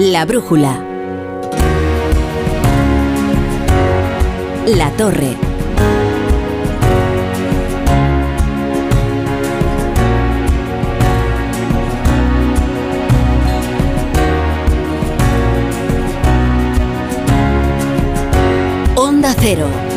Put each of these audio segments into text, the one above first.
La brújula. La torre. Onda Cero.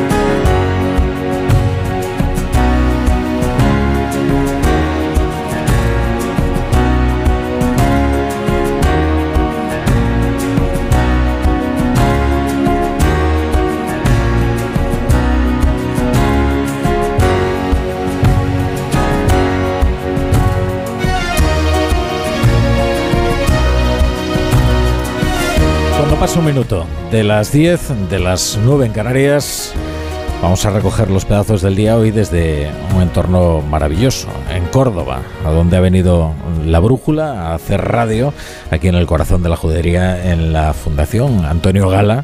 Pasa un minuto. De las 10, de las 9 en Canarias, vamos a recoger los pedazos del día hoy desde un entorno maravilloso, en Córdoba, a donde ha venido la brújula a hacer radio, aquí en el corazón de la judería, en la Fundación Antonio Gala,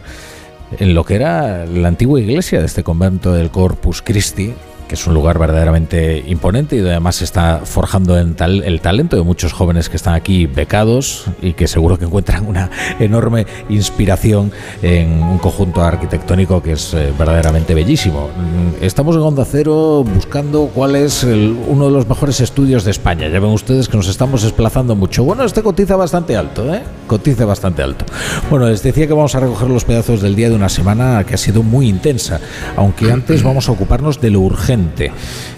en lo que era la antigua iglesia de este convento del Corpus Christi, que es un lugar verdaderamente imponente y además está forjando el talento de muchos jóvenes que están aquí becados y que seguro que encuentran una enorme inspiración en un conjunto arquitectónico que es eh, verdaderamente bellísimo. Mm, Estamos en Onda Cero buscando cuál es uno de los mejores estudios de España. Ya ven ustedes que nos estamos desplazando mucho. Bueno, este cotiza bastante alto, ¿eh? Cotiza bastante alto. Bueno, les decía que vamos a recoger los pedazos del día de una semana que ha sido muy intensa, aunque antes vamos a ocuparnos de lo urgente.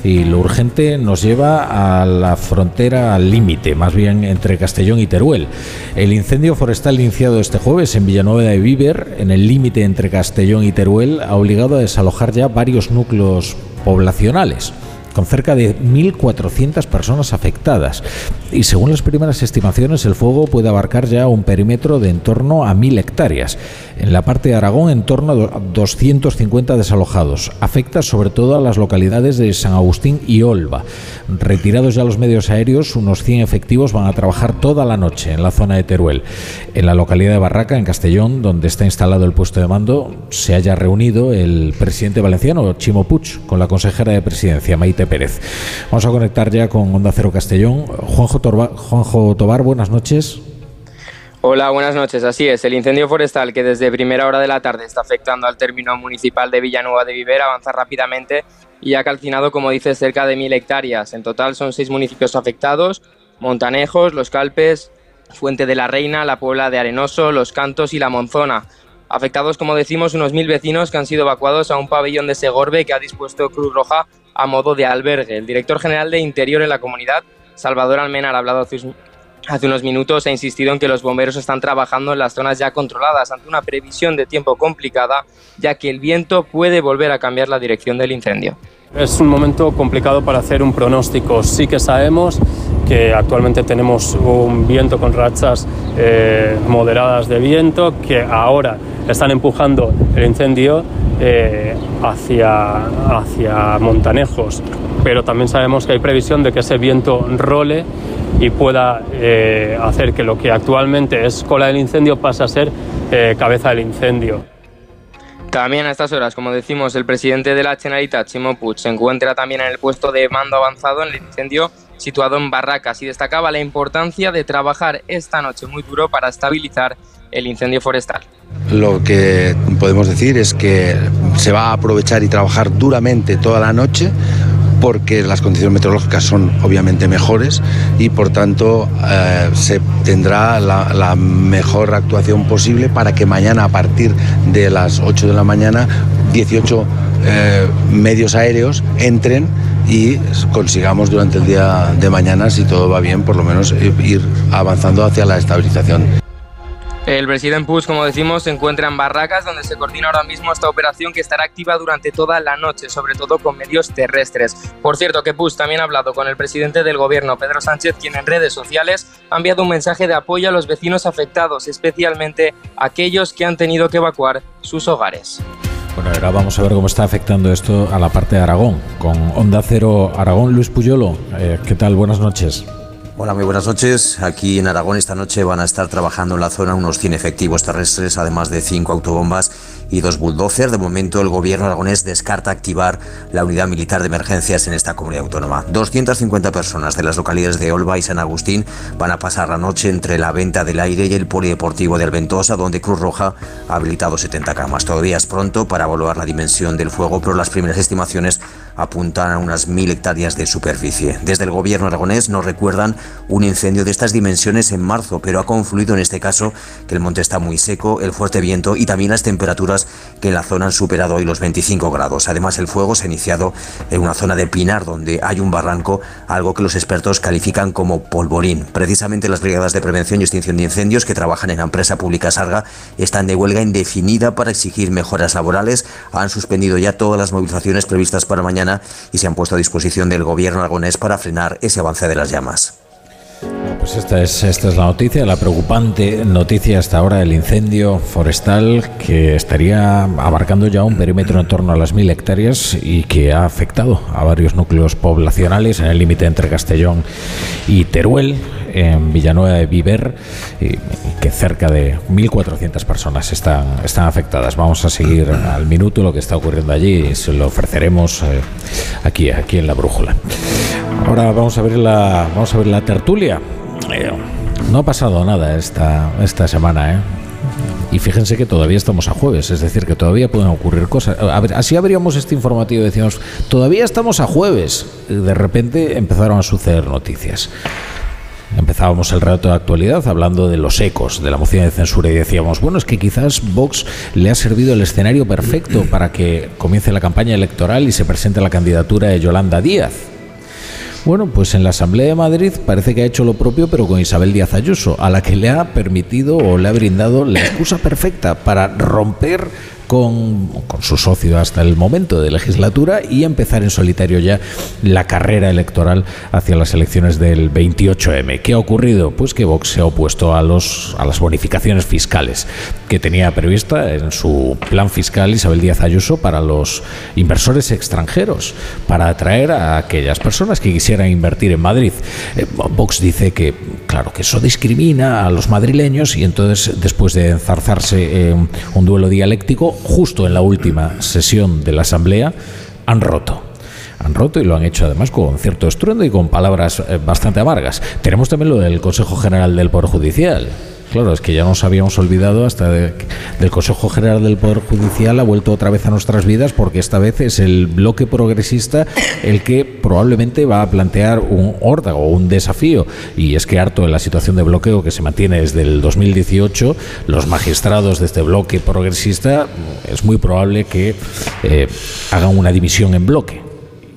Y lo urgente nos lleva a la frontera, al límite, más bien entre Castellón y Teruel. El incendio forestal iniciado este jueves en Villanueva de Víver, en el límite entre Castellón y Teruel, ha obligado a desalojar ya varios núcleos poblacionales con cerca de 1.400 personas afectadas. Y según las primeras estimaciones, el fuego puede abarcar ya un perímetro de en torno a 1.000 hectáreas. En la parte de Aragón, en torno a do- 250 desalojados. Afecta sobre todo a las localidades de San Agustín y Olva. Retirados ya los medios aéreos, unos 100 efectivos van a trabajar toda la noche en la zona de Teruel. En la localidad de Barraca, en Castellón, donde está instalado el puesto de mando, se haya reunido el presidente valenciano, Chimo Puig, con la consejera de presidencia, Maite Pérez. Vamos a conectar ya con Onda Cero Castellón. Juanjo, Juanjo Tobar, buenas noches. Hola, buenas noches. Así es, el incendio forestal que desde primera hora de la tarde está afectando al término municipal de Villanueva de Viver avanza rápidamente y ha calcinado, como dice, cerca de mil hectáreas. En total son seis municipios afectados, Montanejos, Los Calpes, Fuente de la Reina, la Puebla de Arenoso, Los Cantos y La Monzona. Afectados, como decimos, unos mil vecinos que han sido evacuados a un pabellón de Segorbe que ha dispuesto Cruz Roja a modo de albergue. El director general de Interior en la comunidad, Salvador Almenar, ha hablado hace unos minutos ha insistido en que los bomberos están trabajando en las zonas ya controladas ante una previsión de tiempo complicada, ya que el viento puede volver a cambiar la dirección del incendio. Es un momento complicado para hacer un pronóstico. Sí que sabemos que actualmente tenemos un viento con rachas eh, moderadas de viento que ahora están empujando el incendio eh, hacia, hacia Montanejos, pero también sabemos que hay previsión de que ese viento role y pueda eh, hacer que lo que actualmente es cola del incendio pase a ser cabeza del incendio. También a estas horas, como decimos, el presidente de la Generalitat, Chimo Puig, se encuentra también en el puesto de mando avanzado en el incendio situado en Barracas y destacaba la importancia de trabajar esta noche muy duro para estabilizar el incendio forestal. Lo que podemos decir es que se va a aprovechar y trabajar duramente toda la noche porque las condiciones meteorológicas son obviamente mejores y por tanto eh, se tendrá la, mejor actuación posible para que mañana a partir de las 8 de la mañana 18 eh, medios aéreos entren y consigamos durante el día de mañana, si todo va bien, por lo menos eh, ir avanzando hacia la estabilización. El presidente Puig, como decimos, se encuentra en Barracas, donde se coordina ahora mismo esta operación que estará activa durante toda la noche, sobre todo con medios terrestres. Por cierto, que Puig también ha hablado con el presidente del gobierno, Pedro Sánchez, quien en redes sociales ha enviado un mensaje de apoyo a los vecinos afectados, especialmente aquellos que han tenido que evacuar sus hogares. Bueno, ahora vamos a ver cómo está afectando esto a la parte de Aragón. Con Onda Cero Aragón, Luis Puyolo. Eh, ¿Qué tal? Buenas noches. Hola, muy buenas noches. Aquí en Aragón esta noche van a estar trabajando en la zona unos 100 efectivos terrestres, además de 5 autobombas y dos bulldozers. De momento, el gobierno aragonés descarta activar la unidad militar de emergencias en esta comunidad autónoma. 250 personas de las localidades de Olva y San Agustín van a pasar la noche entre la venta del aire y el polideportivo de Alventosa, donde Cruz Roja ha habilitado 70 camas. Todavía es pronto para evaluar la dimensión del fuego, pero las primeras estimaciones apuntan a unas mil hectáreas de superficie. Desde el gobierno aragonés nos recuerdan un incendio de estas dimensiones en marzo, pero ha confluido en este caso que el monte está muy seco, el fuerte viento y también las temperaturas que en la zona han superado hoy los 25 grados. Además, el fuego se ha iniciado en una zona de pinar donde hay un barranco, algo que los expertos califican como polvorín. Precisamente las brigadas de prevención y extinción de incendios que trabajan en la empresa pública Sarga están de huelga indefinida para exigir mejoras laborales. Han suspendido ya todas las movilizaciones previstas para mañana y se han puesto a disposición del gobierno aragonés para frenar ese avance de las llamas. Pues esta es, esta es la noticia, la preocupante noticia hasta ahora del incendio forestal que estaría abarcando ya un perímetro en torno a las mil hectáreas y que ha afectado a varios núcleos poblacionales en el límite entre Castellón y Teruel, en Villanueva de Viver, y, que cerca de 1.400 personas están, están afectadas. Vamos a seguir al minuto lo que está ocurriendo allí y se lo ofreceremos eh, aquí, aquí en la brújula. Ahora vamos a ver la, vamos a ver la tertulia. Eh, no ha pasado nada esta, esta semana, ¿eh? Y fíjense que todavía estamos a jueves, es decir, que todavía pueden ocurrir cosas. A ver, así abríamos este informativo y decíamos, todavía estamos a jueves. De repente empezaron a suceder noticias. Empezábamos el relato de actualidad hablando de los ecos de la moción de censura y decíamos, bueno, es que quizás Vox le ha servido el escenario perfecto para que comience la campaña electoral y se presente la candidatura de Yolanda Díaz. Bueno, pues en la Asamblea de Madrid parece que ha hecho lo propio, pero con Isabel Díaz Ayuso, a la que le ha permitido o le ha brindado la excusa perfecta para romper con, con, su socio hasta el momento de legislatura y empezar en solitario ya la carrera electoral hacia las elecciones del 28M. ¿Qué ha ocurrido? Pues que Vox se ha opuesto a, los, a las bonificaciones fiscales que tenía prevista en su plan fiscal Isabel Díaz Ayuso para los inversores extranjeros, para atraer a aquellas personas que quisieran invertir en Madrid. Eh, Vox dice que, claro, que eso discrimina a los madrileños y entonces, después de enzarzarse en un duelo dialéctico, justo en la última sesión de la Asamblea, han roto. Han roto y lo han hecho además con cierto estruendo y con palabras eh, bastante amargas. Tenemos también lo del Consejo General del Poder Judicial. Claro, es que ya nos habíamos olvidado hasta de, del Consejo General del Poder Judicial ha vuelto otra vez a nuestras vidas porque esta vez es el bloque progresista el que probablemente va a plantear un órdago, un desafío. Y es que harto de la situación de bloqueo que se mantiene desde el 2018, los magistrados de este bloque progresista es muy probable que eh, hagan una división en bloque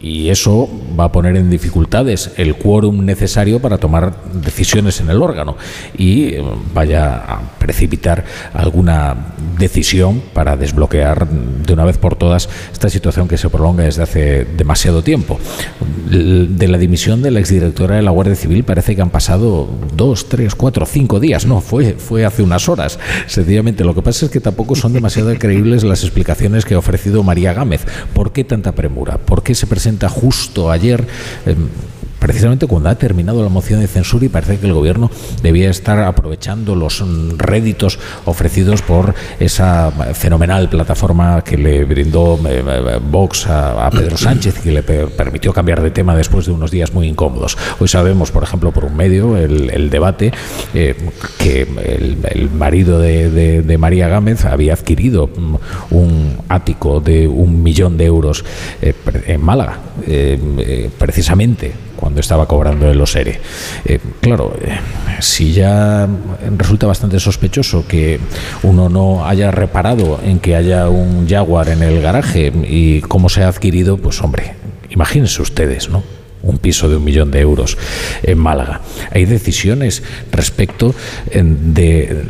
y eso va a poner en dificultades el quórum necesario para tomar decisiones en el órgano y eh, vaya a precipitar alguna decisión para desbloquear de una vez por todas esta situación que se prolonga desde hace demasiado tiempo. De la dimisión de la exdirectora de la Guardia Civil parece que han pasado dos, tres, cuatro, cinco días. No, fue, fue hace unas horas. Sencillamente, lo que pasa es que tampoco son demasiado creíbles las explicaciones que ha ofrecido María Gámez. ¿Por qué tanta premura? ¿Por qué se presenta justo ayer. Eh, precisamente cuando ha terminado la moción de censura y parece que el gobierno debía estar aprovechando los réditos ofrecidos por esa fenomenal plataforma que le brindó eh, eh, Vox a, Pedro Sánchez que le permitió cambiar de tema después de unos días muy incómodos. Hoy sabemos, por ejemplo, por un medio, el, debate, que el, marido de, de, María Gámez había adquirido un ático de un millón de euros en Málaga, precisamente cuando estaba cobrando el OSERE. Eh, claro, eh, si ya resulta bastante sospechoso que uno no haya reparado en que haya un Jaguar en el garaje y cómo se ha adquirido, pues hombre, imagínense ustedes, ¿no? Un piso de un millón de euros en Málaga. Hay decisiones respecto de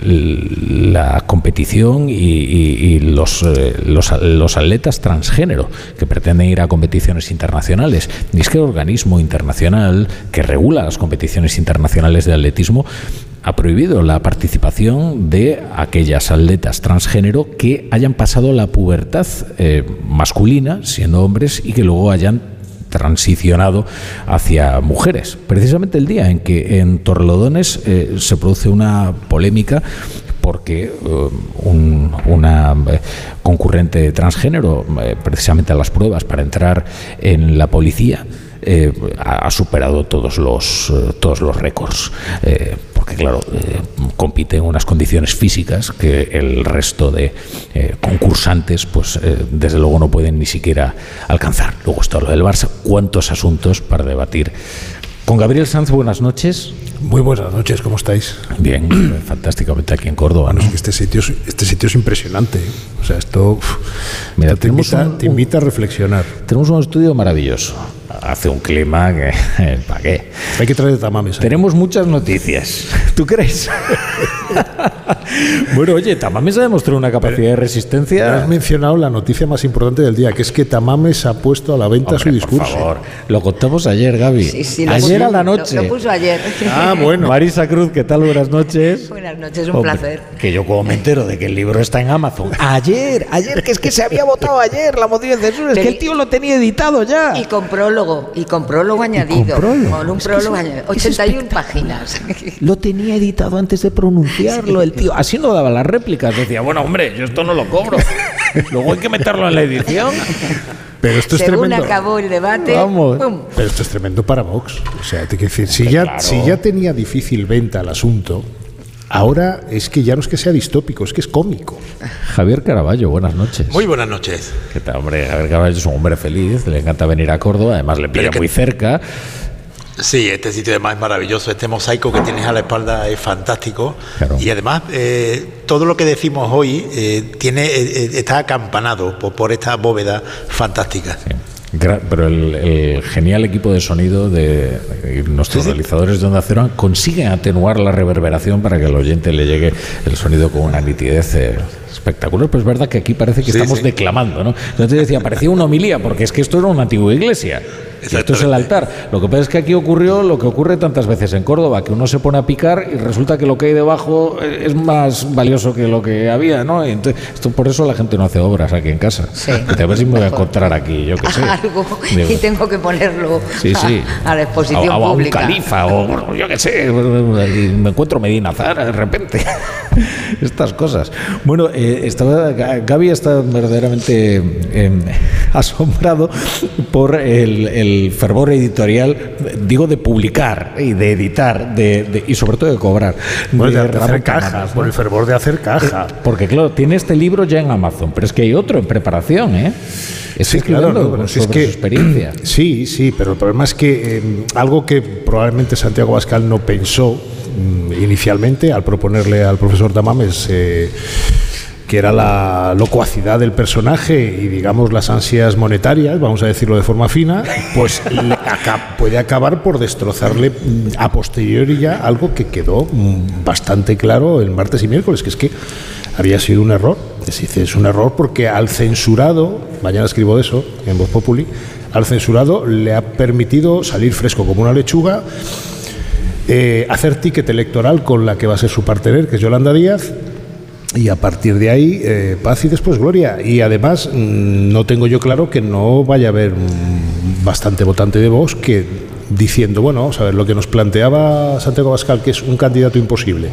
la competición y, los, eh, los, los, atletas transgénero que pretenden ir a competiciones internacionales. Y es que el organismo internacional que regula las competiciones internacionales de atletismo ha prohibido la participación de aquellas atletas transgénero que hayan pasado la pubertad eh, masculina, siendo hombres, y que luego hayan transicionado hacia mujeres. Precisamente el día en que en Torlodones eh, se produce una polémica porque un, una concurrente transgénero, precisamente a las pruebas para entrar en la policía, ha, superado todos los, todos los récords porque claro, eh, compite en unas condiciones físicas que el resto de eh, concursantes, pues eh, desde luego no pueden ni siquiera alcanzar. Luego está lo del Barça, cuántos asuntos para debatir. Con Gabriel Sanz, buenas noches. Muy buenas noches, ¿cómo estáis? Bien, fantásticamente aquí en Córdoba. este, sitio es, este sitio es impresionante. O sea, esto, Mira, te, te invita a reflexionar. Tenemos un estudio maravilloso hace un clima que... ¿Para qué? Hay que traer tamames. Tenemos muchas noticias. ¿Tú crees? bueno, oye, Tamames ha demostrado una capacidad de resistencia. Has mencionado la noticia más importante del día, que es que Tamames ha puesto a la venta su discurso. Por favor, lo contamos ayer, Gaby. Sí, sí, ayer a la noche. Lo, puso ayer. Ah, bueno. Marisa Cruz, ¿qué tal? Buenas noches. Buenas noches, un placer. Que yo como me entero de que el libro está en Amazon. Ayer, ayer, que es que se había votado ayer la moción de censura, es que el tío lo tenía editado ya. Y con prólogo, y con prólogo añadido. Con, un prólogo añadido. 81 páginas. Lo tenía editado antes de pronunciarlo el tío. Así no daba las réplicas. Decía, bueno, hombre, yo esto no lo cobro. Luego hay que meterlo en la edición. Pero esto es Según acabó el debate, Pero esto es tremendo para Vox. O sea, te que decir, si ya, si ya tenía difícil venta el asunto, Ahora es que ya no es que sea distópico, es que es cómico. Javier Caraballo, buenas noches. Muy buenas noches. ¿Qué tal, hombre? Javier Caraballo es un hombre feliz, le encanta venir a Córdoba, además le pilla muy cerca. Sí, este sitio además es maravilloso, este mosaico que tienes a la espalda es fantástico y además eh, todo lo que decimos hoy eh, tiene eh, está acampanado por, esta bóveda fantástica. Pero el, genial equipo de sonido de nuestros realizadores de Onda Cero consiguen atenuar la reverberación para que al oyente le llegue el sonido con una nitidez espectacular. Pero es verdad que aquí parece que estamos declamando, ¿no? Entonces decía, parecía una homilía, porque es que esto era una antigua iglesia. Esto es el altar. Lo que pasa es que aquí ocurrió lo que ocurre tantas veces en Córdoba, que uno se pone a picar y resulta que lo que hay debajo eh, es más valioso que lo que había, ¿no? entonces, esto, por eso la gente no hace obras aquí en casa. Sí, a ver si me voy a encontrar aquí, yo qué sé. Algo y tengo que ponerlo A, la exposición a, pública. A un califa o yo qué sé, me encuentro Medina Zara de repente. Estas cosas. Bueno, eh, estaba, Gaby está verdaderamente em, asombrado por el fervor editorial, digo, de publicar y de editar de, y sobre todo de cobrar. de, hacer cajas, por el fervor de hacer caja. Eh, porque claro, tiene este libro ya en Amazon, pero es que hay otro en preparación, ¿eh? sí, claro, es que, experiencia. Sí, sí, pero el problema es que em, algo que probablemente Santiago Bascal no pensó mm, inicialmente al proponerle al profesor Tamames eh, que era la locuacidad del personaje y digamos las ansias monetarias, vamos a decirlo de forma fina, pues puede acabar por destrozarle mm, a posteriori ya algo que quedó mm, bastante claro el martes y miércoles, que es que había sido un error. Es un error porque al censurado, mañana escribo eso en Voz Populi, al censurado le ha permitido salir fresco como una lechuga, eh, hacer ticket electoral con la que va a ser su partener, que es Yolanda Díaz, y a partir de ahí, eh, paz y después gloria. Y además, mm, no tengo yo claro que no vaya a haber bastante votante de Vox que diciendo, bueno, vamos a ver, lo que nos planteaba Santiago Bascal, que es un candidato imposible,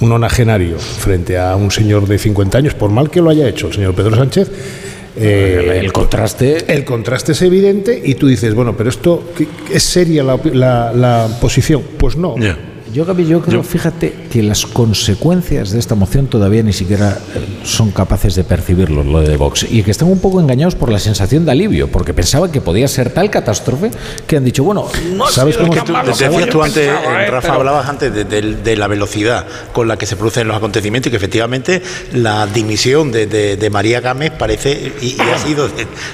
un onagenario frente a un señor de 50 años, por mal que lo haya hecho el señor Pedro Sánchez, eh, el contraste el contraste es evidente y tú dices bueno pero esto es seria la, posición pues no yo, Gaby, yo creo, fíjate, que las consecuencias de esta moción todavía ni siquiera eh, son capaces de percibirlo, lo de Vox, y que están un poco engañados por la sensación de alivio, porque pensaban que podía ser tal catástrofe que han dicho, bueno, no ¿sabes cómo que decías tú antes, eh, Rafa, hablabas antes de, la velocidad con la que se producen los acontecimientos y que efectivamente la dimisión de, María Gámez parece y, ha sido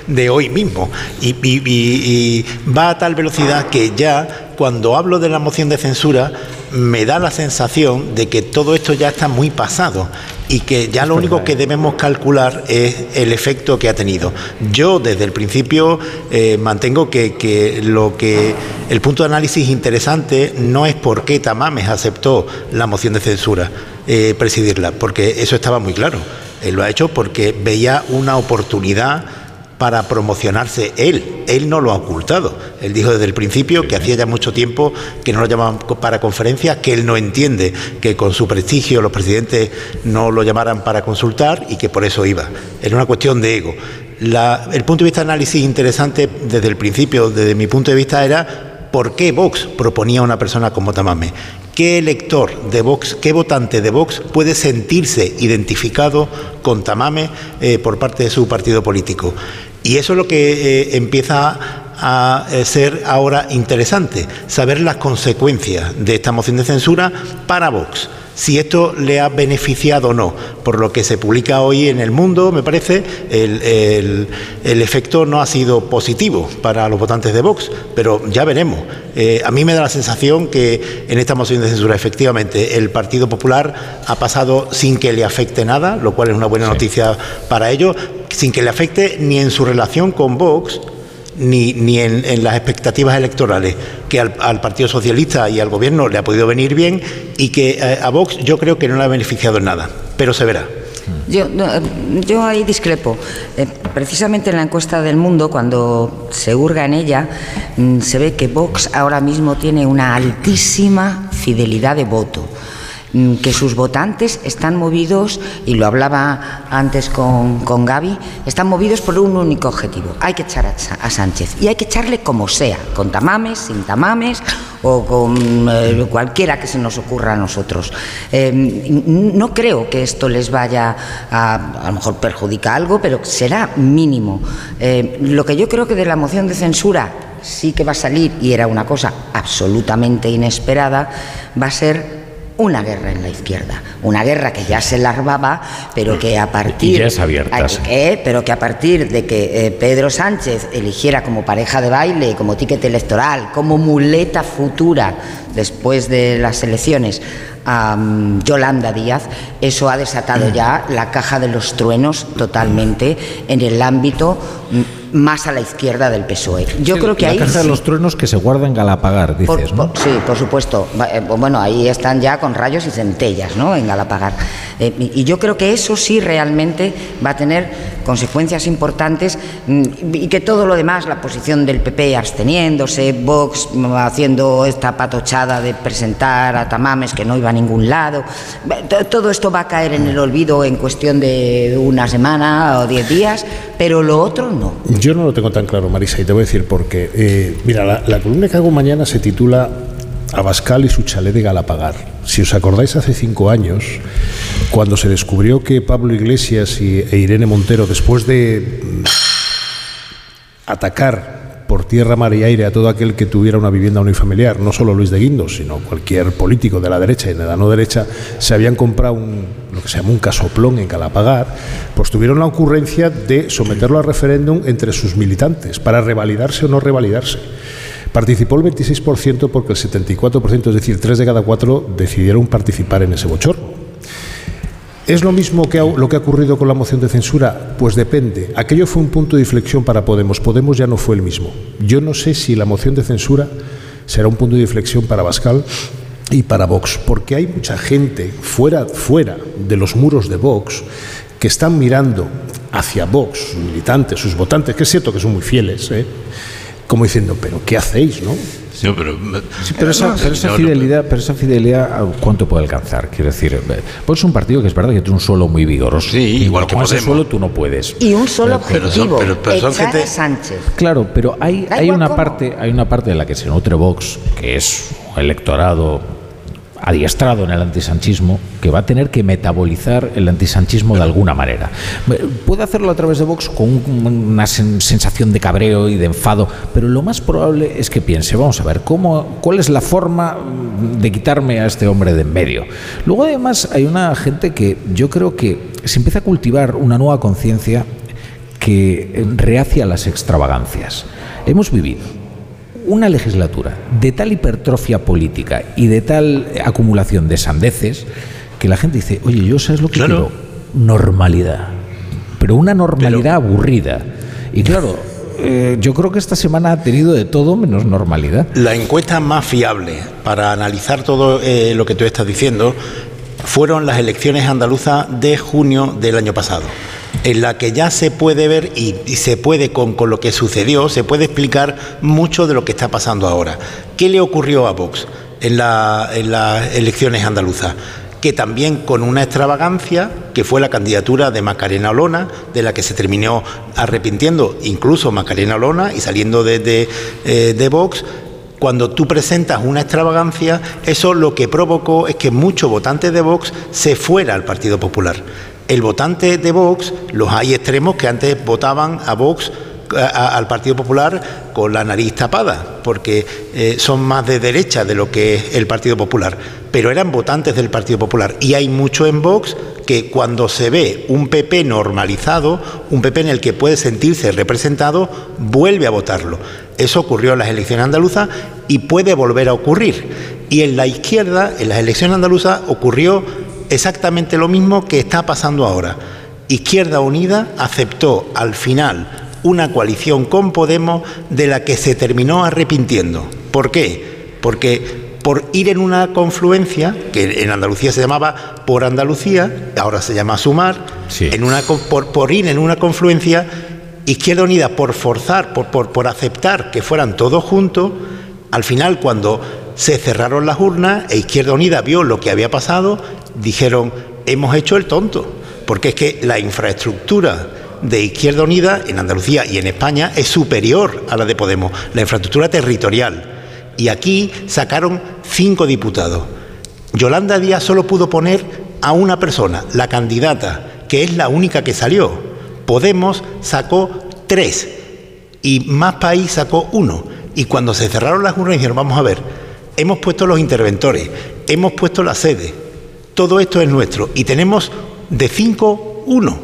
de, hoy mismo. Y va a tal velocidad que ya cuando hablo de la moción de censura, me da la sensación de que todo esto ya está muy pasado y que ya lo único que debemos calcular es el efecto que ha tenido. Yo desde el principio eh, mantengo que, lo que el punto de análisis interesante no es por qué Tamames aceptó la moción de censura, eh, presidirla, porque eso estaba muy claro. Él lo ha hecho porque veía una oportunidad para promocionarse él. Él no lo ha ocultado. Él dijo desde el principio que hacía ya mucho tiempo que no lo llamaban para conferencias, que él no entiende que con su prestigio los presidentes no lo llamaran para consultar y que por eso iba. Era una cuestión de ego. el punto de vista de análisis interesante desde el principio, desde mi punto de vista, era por qué Vox proponía a una persona como Tamame. ¿Qué elector de Vox, qué votante de Vox puede sentirse identificado con Tamame eh, por parte de su partido político? Y eso es lo que eh, empieza a eh, ser ahora interesante, saber las consecuencias de esta moción de censura para Vox si esto le ha beneficiado o no. Por lo que se publica hoy en el mundo, me parece, el, efecto no ha sido positivo para los votantes de Vox, pero ya veremos. Eh, a mí me da la sensación que en esta moción de censura, efectivamente, el Partido Popular ha pasado sin que le afecte nada, lo cual es una buena noticia para ellos, sin que le afecte ni en su relación con Vox, ni, ni en, las expectativas electorales que al, Partido Socialista y al Gobierno le ha podido venir bien y que eh, a Vox yo creo que no le ha beneficiado en nada, pero se verá. Yo, yo ahí discrepo. Eh, precisamente en la encuesta del mundo, cuando se hurga en ella, mm, se ve que Vox ahora mismo tiene una altísima fidelidad de voto. Mm, que sus votantes están movidos, y lo hablaba antes con, con Gaby, están movidos por un único objetivo. Hay que echar a, Sánchez y hay que echarle como sea, con tamames, sin tamames o con eh, cualquiera que se nos ocurra a nosotros. Em, no creo que esto les vaya a, a lo mejor perjudicar algo, pero será mínimo. Em, lo que yo creo que de la moción de censura sí que va a salir, y era una cosa absolutamente inesperada, va a ser una guerra en la izquierda, una guerra que ya se larvaba, pero que a partir eh, pero que a partir de que eh, Pedro Sánchez eligiera como pareja de baile, como ticket electoral, como muleta futura después de las elecciones a mm, Yolanda Díaz, eso ha desatado ya la caja de los truenos totalmente en el ámbito mm, más a la izquierda del PSOE. Yo creo que la ahí caja de los truenos que se guardan Galapagar, dices, ¿no? sí, por supuesto. Eh, bueno, ahí están ya con rayos y centellas, ¿no? En Galapagar. Eh, y yo creo que eso sí realmente va a tener consecuencias importantes mm, y que todo lo demás, la posición del PP absteniéndose, Vox haciendo esta patochada de presentar a Tamames que no iba a ningún lado, todo esto va a caer en el olvido en cuestión de una semana o diez días, pero lo otro no. Yo no lo tengo tan claro, Marisa, y te voy a decir por qué. Eh, mira, la, columna que hago mañana se titula Abascal y su chalet de Galapagar. Si os acordáis, hace cinco años, cuando se descubrió que Pablo Iglesias y, e Irene Montero, después de mm, atacar por tierra, mar y aire a todo aquel que tuviera una vivienda unifamiliar, no solo Luis de Guindos, sino cualquier político de la derecha y de la no derecha, se habían comprado un, lo que se llama un casoplón en Calapagar, pues tuvieron la ocurrencia de someterlo a referéndum entre sus militantes para revalidarse o no revalidarse. Participó el 26% porque el 74%, es decir, tres de cada cuatro, decidieron participar en ese bochorno. ¿Es lo mismo que lo que ha ocurrido con la moción de censura? Pues depende. Aquello fue un punto de inflexión para Podemos. Podemos ya no fue el mismo. Yo no sé si la moción de censura será un punto de inflexión para Bascal y para Vox, porque hay mucha gente fuera, fuera de los muros de Vox que están mirando hacia Vox, sus militantes, sus votantes, que es cierto que son muy fieles, ¿eh? como diciendo, pero ¿qué hacéis? ¿no? Sí, pero, esa, fidelidad, pero esa fidelidad, ¿cuánto puede alcanzar? Quiero decir, pues es un partido que es verdad que tiene un suelo muy vigoroso. Sí, igual que ese suelo tú no puedes. Y un solo objetivo, pero, Sánchez. Claro, pero hay, hay una parte, hay una parte de la que se nutre Vox, que es electorado adiestrado en el antisanchismo que va a tener que metabolizar el antisanchismo de alguna manera. Puede hacerlo a través de Vox con una sensación de cabreo y de enfado, pero lo más probable es que piense, vamos a ver, ¿cómo, ¿cuál es la forma de quitarme a este hombre de en medio? Luego además hay una gente que yo creo que se empieza a cultivar una nueva conciencia que rehacia las extravagancias. Hemos vivido una legislatura de tal hipertrofia política y de tal acumulación de sandeces que la gente dice, oye, yo sabes lo que quiero, normalidad, pero una normalidad aburrida. Y claro, eh, yo creo que esta semana ha tenido de todo menos normalidad. La encuesta más fiable para analizar todo eh, lo que tú estás diciendo fueron las elecciones andaluzas de junio del año pasado. En la que ya se puede ver y, se puede, con, lo que sucedió, se puede explicar mucho de lo que está pasando ahora. ¿Qué le ocurrió a Vox en, las elecciones andaluzas? que también con una extravagancia, que fue la candidatura de Macarena Olona, de la que se terminó arrepintiendo incluso Macarena Olona y saliendo de, eh, de, Vox, cuando tú presentas una extravagancia, eso lo que provocó es que muchos votantes de Vox se fuera al Partido Popular. El votante de Vox, los hay extremos que antes votaban a Vox al Partido Popular con la nariz tapada, porque eh, son más de derecha de lo que es el Partido Popular, pero eran votantes del Partido Popular. Y hay mucho en Vox que cuando se ve un PP normalizado, un PP en el que puede sentirse representado, vuelve a votarlo. Eso ocurrió en las elecciones andaluzas y puede volver a ocurrir. Y en la izquierda, en las elecciones andaluzas, ocurrió exactamente lo mismo que está pasando ahora. Izquierda Unida aceptó al final una coalición con Podemos de la que se terminó arrepintiendo. ¿Por qué? Porque por ir en una confluencia, que en Andalucía se llamaba por Andalucía, ahora se llama Sumar, en una, por, ir en una confluencia, Izquierda Unida, por forzar, por, por, por aceptar que fueran todos juntos, al final cuando se cerraron las urnas e Izquierda Unida vio lo que había pasado, dijeron, hemos hecho el tonto, porque es que la infraestructura de Izquierda Unida en Andalucía y en España es superior a la de Podemos, la infraestructura territorial. Y aquí sacaron cinco diputados. Yolanda Díaz solo pudo poner a una persona, la candidata, que es la única que salió. Podemos sacó tres y Más País sacó uno. Y cuando se cerraron las urnas dijeron, vamos a ver, hemos puesto los interventores, hemos puesto la sede, todo esto es nuestro y tenemos de cinco uno.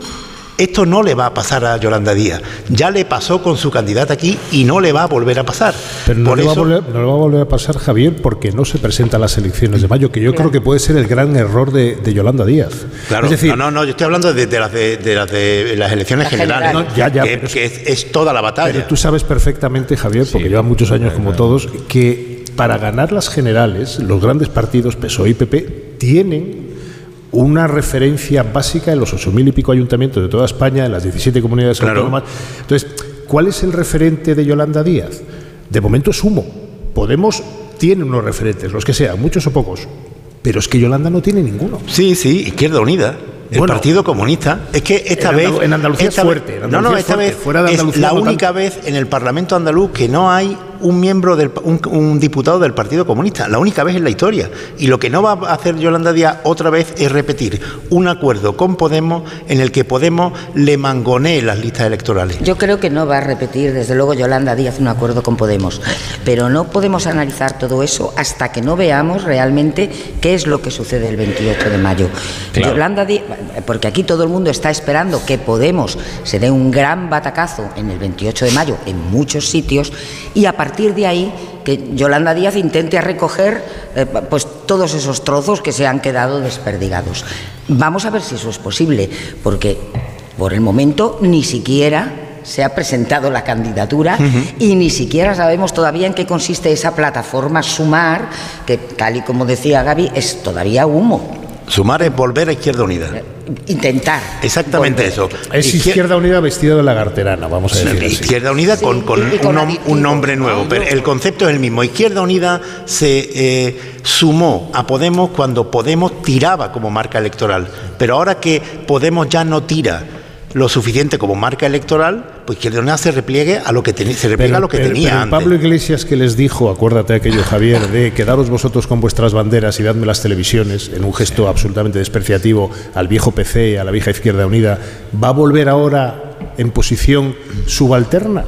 Esto no le va a pasar a Yolanda Díaz. Ya le pasó con su candidata aquí y no le va a volver a pasar. Pero no, le, va a volver, a pasar, Javier, porque no se presenta a las elecciones de mayo, que yo creo que puede ser el gran error de, Yolanda Díaz. Claro, no, no, no, yo estoy hablando de, las, de, las, elecciones generales, ya, ya, que, es, toda la batalla. Pero tú sabes perfectamente, Javier, porque lleva muchos años como todos, que para ganar las generales, los grandes partidos PSOE y PP tienen una referencia básica en los ocho mil y pico ayuntamientos de toda España, en las 17 comunidades autónomas. Entonces, ¿cuál es el referente de Yolanda Díaz? De momento es humo. Podemos tiene unos referentes, los que sean, muchos o pocos. Pero es que Yolanda no tiene ninguno. Sí, sí, Izquierda Unida. El Partido Comunista. Es que esta vez. En Andalucía es fuerte. no, no, esta vez. Fuera de Andalucía es la única vez en el Parlamento andaluz que no hay un miembro, del, un, diputado del Partido Comunista, la única vez en la historia. Y lo que no va a hacer Yolanda Díaz otra vez es repetir un acuerdo con Podemos en el que Podemos le mangonee las listas electorales. Yo creo que no va a repetir, desde luego, Yolanda Díaz un acuerdo con Podemos. Pero no podemos analizar todo eso hasta que no veamos realmente qué es lo que sucede el 28 de mayo. Yolanda Díaz, porque aquí todo el mundo está esperando que Podemos se dé un gran batacazo en el 28 de mayo en muchos sitios y a partir partir de ahí que Yolanda Díaz intente recoger eh, pues todos esos trozos que se han quedado desperdigados. Vamos a ver si eso es posible, porque por el momento ni siquiera se ha presentado la candidatura y ni siquiera sabemos todavía en qué consiste esa plataforma Sumar, que tal y como decía Gaby, es todavía humo. Sumar es volver a Izquierda Unida. Intentar. Exactamente eso. Es Izquierda Unida vestida de lagarterana, vamos a decir. Izquierda Unida con, un, nombre nuevo, pero el concepto es el mismo. Izquierda Unida se eh, sumó a Podemos cuando Podemos tiraba como marca electoral, pero ahora que Podemos ya no tira lo suficiente como marca electoral, pues que Unida se repliegue a lo que, se repliega a lo que tenía antes. Pablo Iglesias que les dijo, acuérdate aquello Javier, de quedaros vosotros con vuestras banderas y dadme las televisiones, en un gesto absolutamente despreciativo al viejo PC y a la vieja Izquierda Unida, ¿va a volver ahora en posición subalterna?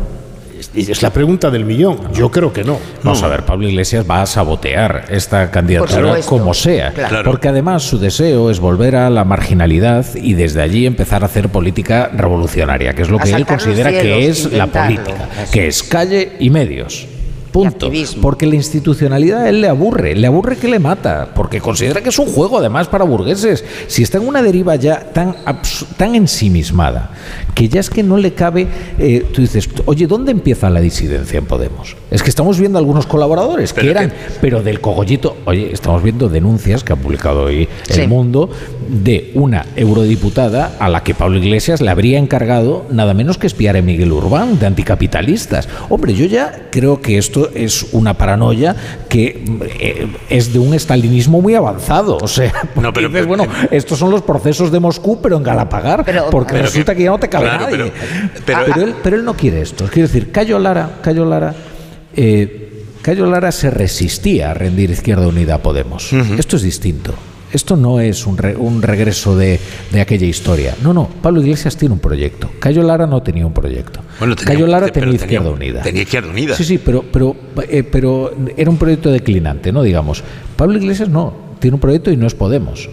Y es la pregunta del millón. Yo creo que no. Vamos a ver, Pablo Iglesias va a sabotear esta candidatura como sea. Porque además su deseo es volver a la marginalidad y desde allí empezar a hacer política revolucionaria, que es lo que él considera que es la política, que es calle y medios. Punto. Porque la institucionalidad a él le aburre, le aburre que le mata, porque considera que es un juego además para burgueses. Si está en una deriva ya tan, tan ensimismada, que ya es que no le cabe, eh, tú dices, oye, ¿dónde empieza la disidencia en Podemos? Es que estamos viendo algunos colaboradores que eran, pero del cogollito, oye, estamos viendo denuncias que ha publicado hoy El Mundo de una eurodiputada a la que Pablo Iglesias le habría encargado nada menos que espiar a Miguel Urbán de anticapitalistas. Hombre, yo ya creo que esto es una paranoia que eh, es de un estalinismo muy avanzado. O sea, no, pero, bueno, estos son los procesos de Moscú, pero en Galapagar, porque resulta que ya no te cabe nadie. Pero, él, pero él no quiere esto. Quiero decir, Cayo Lara, Cayo Lara eh, Cayo Lara se resistía a rendir Izquierda Unida a Podemos. Esto es distinto. Esto no es un, un regreso de, aquella historia. No, no. Pablo Iglesias tiene un proyecto. Cayo Lara no tenía un proyecto. Cayo Lara tenía Izquierda Unida. Tenía Izquierda Unida. Sí, sí, pero, pero, eh, pero era un proyecto declinante, ¿no? Digamos. Pablo Iglesias no. Tiene un proyecto y no es Podemos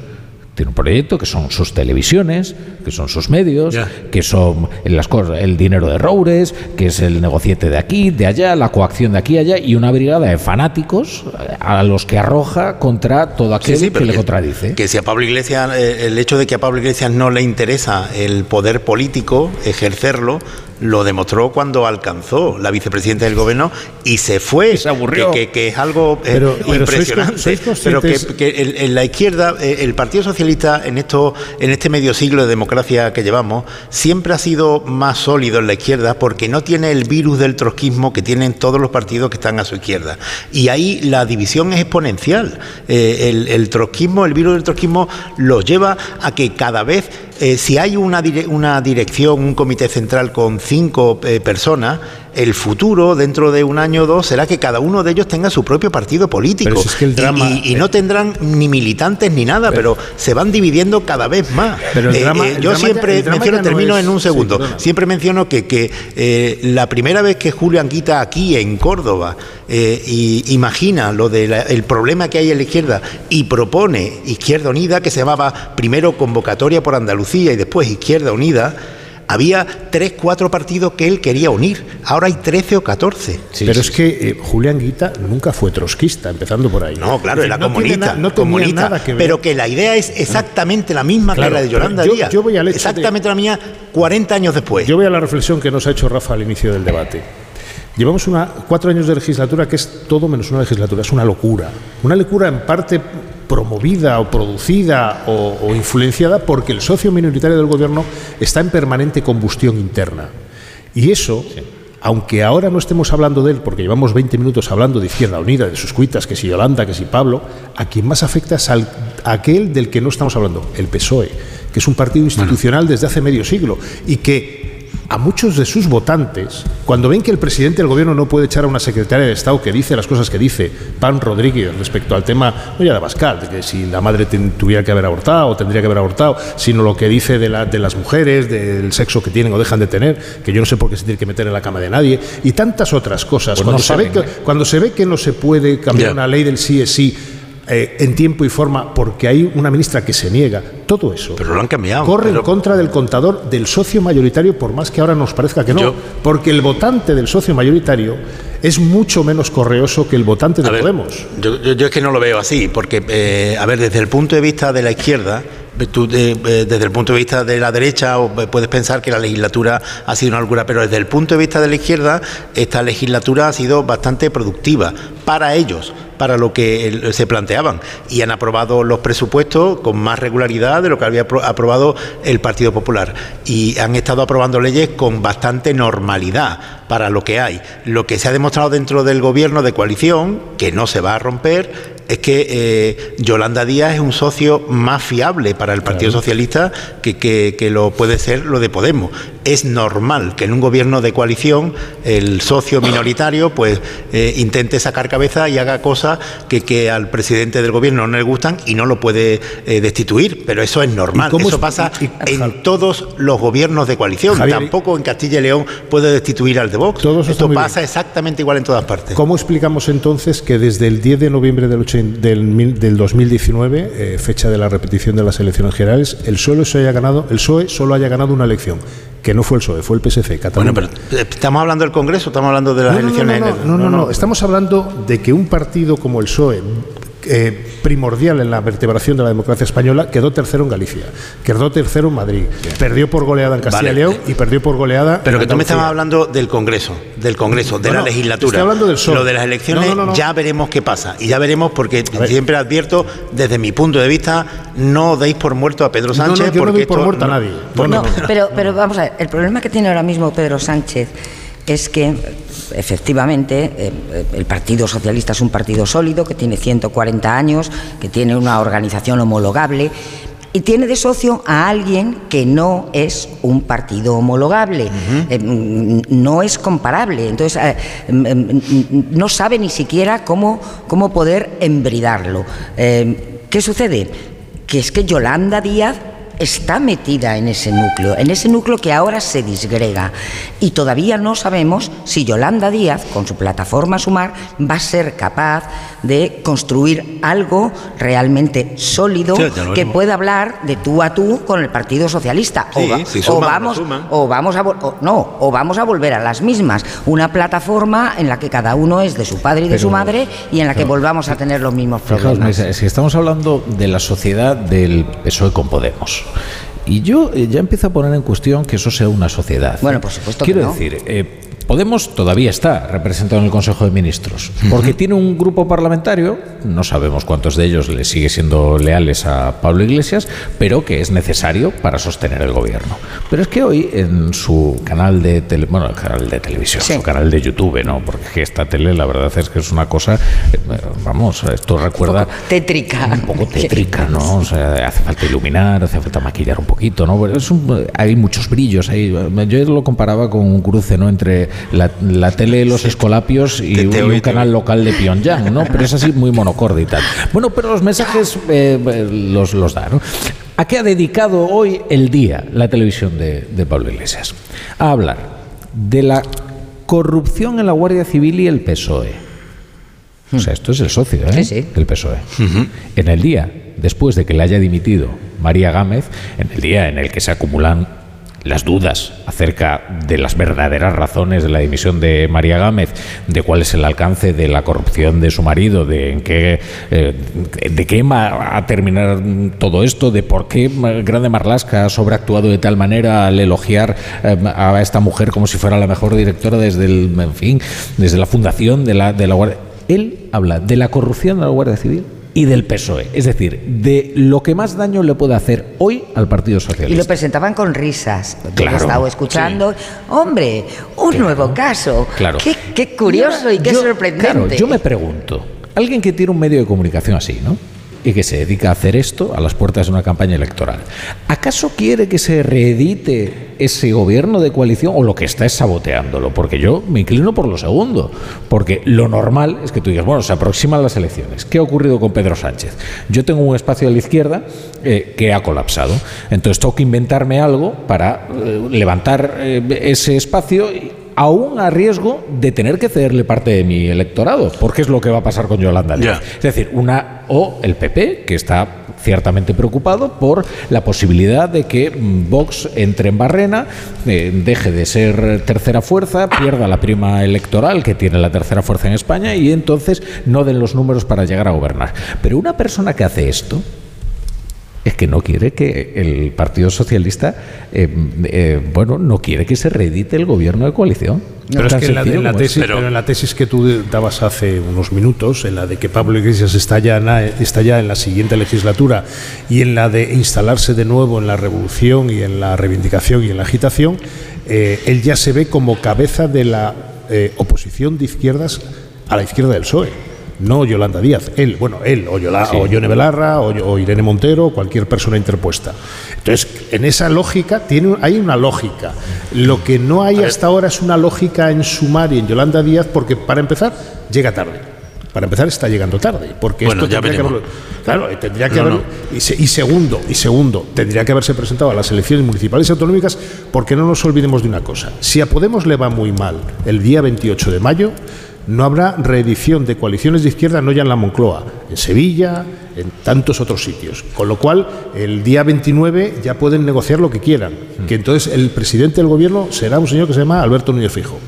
tiene un proyecto que son sus televisiones, que son sus medios, que son las cosas, el dinero de Roures, que es el negociete de aquí, de allá, la coacción de aquí y allá, y una brigada de fanáticos a los que arroja contra todo aquel que, le contradice. Que si a Pablo Iglesias, eh, el hecho de que a Pablo Iglesias no le interesa el poder político, ejercerlo, lo demostró cuando alcanzó la vicepresidenta del gobierno y se fue. Se aburrió. Que, es algo eh, impresionante. pero que, en la izquierda, eh, el Partido Socialista en, esto, en este medio siglo de democracia que llevamos, siempre ha sido más sólido en la izquierda porque no tiene el virus del trotskismo que tienen todos los partidos que están a su izquierda. Y ahí la división es exponencial. Eh, el, el trotskismo, el virus del trotskismo, lo lleva a que cada vez eh, si hay una, una, dirección, un comité central con cinco eh, personas, el futuro, dentro de un año o dos, será que cada uno de ellos tenga su propio partido político. y, no tendrán ni militantes ni nada, pero, se van dividiendo cada vez más. Eh, yo siempre menciono, termino en un segundo, siempre menciono que, que la primera vez que Julián Quita aquí en Córdoba y imagina lo del problema que hay en la izquierda y propone Izquierda Unida, que se llamaba primero convocatoria por Andalucía, y después Izquierda Unida, había tres, cuatro partidos que él quería unir. Ahora hay 13 o 14. pero es que eh, Julián Guita nunca fue trotskista, empezando por ahí. No, claro, era comunista. no comunista nada que Pero que la idea es exactamente la misma que la de Yolanda Díaz. Yo voy exactamente la mía 40 años después. Yo voy a la reflexión que nos ha hecho Rafa al inicio del debate. Llevamos una, cuatro años de legislatura que es todo menos una legislatura, es una locura. Una locura en parte promovida o producida o, influenciada porque el socio minoritario del gobierno está en permanente combustión interna. Y eso, aunque ahora no estemos hablando de él, porque llevamos 20 minutos hablando de Izquierda Unida, de sus cuitas, que si Yolanda, que si Pablo, a quien más afecta es al, a aquel del que no estamos hablando, el PSOE, que es un partido institucional desde hace medio siglo y que a muchos de sus votantes, cuando ven que el presidente del gobierno no puede echar a una secretaria de Estado que dice las cosas que dice, Pan Rodríguez, respecto al tema, no ya de Bascal, de que si la madre tuviera que haber abortado o tendría que haber abortado, sino lo que dice de, la, de las mujeres, del sexo que tienen o dejan de tener, que yo no sé por qué se tiene que meter en la cama de nadie, y tantas otras cosas. Pues cuando, se ve que, cuando se ve que no se puede cambiar una ley del sí es sí, eh, en tiempo y forma porque hay una ministra que se niega. Todo eso pero lo han cambiado, corre en contra del contador del socio mayoritario, por más que ahora nos parezca que no. porque el votante del socio mayoritario es mucho menos correoso que el votante de Podemos. Yo, es que no lo veo así, porque, eh, a ver, desde el punto de vista de la izquierda, Tú, eh, desde el punto de vista de la derecha puedes pensar que la legislatura ha sido una locura, pero desde el punto de vista de la izquierda esta legislatura ha sido bastante productiva para ellos, para lo que se planteaban y han aprobado los presupuestos con más regularidad de lo que había aprobado el Partido Popular y han estado aprobando leyes con bastante normalidad para lo que hay. Lo que se ha demostrado dentro del gobierno de coalición, que no se va a romper, es que eh, Yolanda Díaz es un socio más fiable para el Partido Socialista que, que, lo puede ser lo de Podemos. Es normal que en un gobierno de coalición el socio minoritario pues eh, intente sacar cabeza y haga cosas que, que, al presidente del gobierno no le gustan y no lo puede eh, destituir, pero eso es normal. Eso pasa en todos los gobiernos de coalición. Tampoco en Castilla y León puede destituir al de Vox. Esto pasa exactamente igual en todas partes. ¿Cómo explicamos entonces que desde el 10 de noviembre del 80 del, del 2019, eh, fecha de la repetición de las elecciones generales, el PSOE, se haya ganado, el PSOE solo haya ganado una elección, que no fue el PSOE, fue el PSC, Cataluña. Bueno, pero eh, ¿estamos hablando del Congreso estamos hablando de las elecciones? No no no, no, estamos hablando de que un partido como el PSOE eh, primordial en la vertebración de la democracia española, quedó tercero en Galicia, quedó tercero en Madrid, perdió por goleada en Castilla y León y perdió por goleada. Pero que tú me estabas hablando del Congreso, del Congreso, de la legislatura. Estoy hablando del Lo de las elecciones ya veremos qué pasa. Y ya veremos, porque siempre advierto, desde mi punto de vista, no deis por muerto a Pedro Sánchez. yo no doy por muerto a nadie. pero, pero vamos a ver, el problema que tiene ahora mismo Pedro Sánchez es que efectivamente eh, el Partido Socialista es un partido sólido que tiene 140 años, que tiene una organización homologable y tiene de socio a alguien que no es un partido homologable, eh, no es comparable, entonces eh, no sabe ni siquiera cómo, cómo poder embridarlo. ¿Qué sucede? Que es que Yolanda Díaz está metida en ese núcleo, en ese núcleo que ahora se disgrega. Y todavía no sabemos si Yolanda Díaz, con su plataforma Sumar, va a ser capaz de construir algo realmente sólido que pueda hablar de tú a tú con el Partido Socialista. o, vamos, o vamos a no, o vamos a volver a las mismas. Una plataforma en la que cada uno es de su padre y de su madre y en la que volvamos a tener los mismos problemas. si estamos hablando de la sociedad del PSOE con Podemos. Y yo eh, ya empiezo a poner en cuestión que eso sea una sociedad. Bueno, por supuesto Quiero que no. decir, eh, Podemos todavía está representado en el Consejo de Ministros, porque tiene un grupo parlamentario, no sabemos cuántos de ellos le sigue siendo leales a Pablo Iglesias, pero que es necesario para sostener el gobierno. Pero es que hoy en su canal de tele, bueno, canal de televisión, su canal de YouTube, ¿no? Porque esta tele la verdad es que es una cosa, eh, vamos, esto recuerda... tétrica. Un poco tétrica, ¿no? O sea, hace falta iluminar, hace falta maquillar un poquito, ¿no? hay muchos brillos ahí. Yo lo comparaba con un cruce, ¿no? Entre la, tele de los escolapios y, un, canal local de Pyongyang, ¿no? Pero es así muy monocorde y tal. Bueno, pero los mensajes eh, los, los da, ¿no? ¿A qué ha dedicado hoy el día la televisión de, Pablo Iglesias? A hablar de la corrupción en la Guardia Civil y el PSOE. O sea, esto es el socio ¿eh? sí, del PSOE. En el día, después de que le haya dimitido María Gámez, en el día en el que se acumulan las dudas acerca de las verdaderas razones de la dimisión de María Gámez, de cuál es el alcance de la corrupción de su marido, de en qué, eh, de qué va a terminar todo esto, de por qué Grande Marlasca ha sobreactuado de tal manera al elogiar eh, a esta mujer como si fuera la mejor directora desde el, en fin, desde la fundación de la, de la Guardia. Él habla de la corrupción de la Guardia Civil y del PSOE. Es decir, de lo que más daño le puede hacer hoy al Partido Socialista. Y lo presentaban con risas. Claro, he estado escuchando. Hombre, un nuevo caso. Claro. Qué, curioso y qué sorprendente. Claro, yo me pregunto, alguien que tiene un medio de comunicación así, ¿no? Y que se dedica a hacer esto a las puertas de una campaña electoral. ¿Acaso quiere que se reedite ese gobierno de coalición o lo que está es saboteándolo? Porque yo me inclino por lo segundo, porque lo normal es que tú digas, bueno, se aproximan las elecciones. ¿Qué ha ocurrido con Pedro Sánchez? Yo tengo un espacio a la izquierda eh, que ha colapsado, entonces tengo que inventarme algo para eh, levantar eh, ese espacio aún a riesgo de tener que cederle parte de mi electorado, porque es lo que va a pasar con Yolanda Díaz. Es decir, una o el PP, que está ciertamente preocupado por la posibilidad de que mm, Vox entre en barrena, eh, deje de ser tercera fuerza, pierda la prima electoral que tiene la tercera fuerza en España y entonces no den los números para llegar a gobernar. Pero una persona que hace esto, es que no quiere que el Partido Socialista, eh, eh, bueno, no quiere que se reedite el gobierno de coalición. Pero es que en la, tesis, en la, tesis, que tú dabas hace unos minutos, en la de que Pablo Iglesias está ya, en la, está ya en la siguiente legislatura y en la de instalarse de nuevo en la revolución y en la reivindicación y en la agitación, eh, él ya se ve como cabeza de la oposición de izquierdas a la izquierda del PSOE no Yolanda Díaz, él, bueno, él, o, Yola, o Yone Belarra, o, Irene Montero, o cualquier persona interpuesta. Entonces, en esa lógica tiene, hay una lógica. Lo que no hay hasta ahora es una lógica en Sumar y en Yolanda Díaz, porque para empezar, llega tarde. Para empezar está llegando tarde, porque esto tendría que claro, tendría que haber, Y, y, segundo, y segundo, tendría que haberse presentado a las elecciones municipales y autonómicas, porque no nos olvidemos de una cosa. Si a Podemos le va muy mal el día 28 de mayo, no habrá reedición de coaliciones de izquierda, no ya en la Moncloa, en Sevilla, en tantos otros sitios. Con lo cual, el día 29 ya pueden negociar lo que quieran, que entonces el presidente del gobierno será un señor que se llama Alberto Núñez Fijo.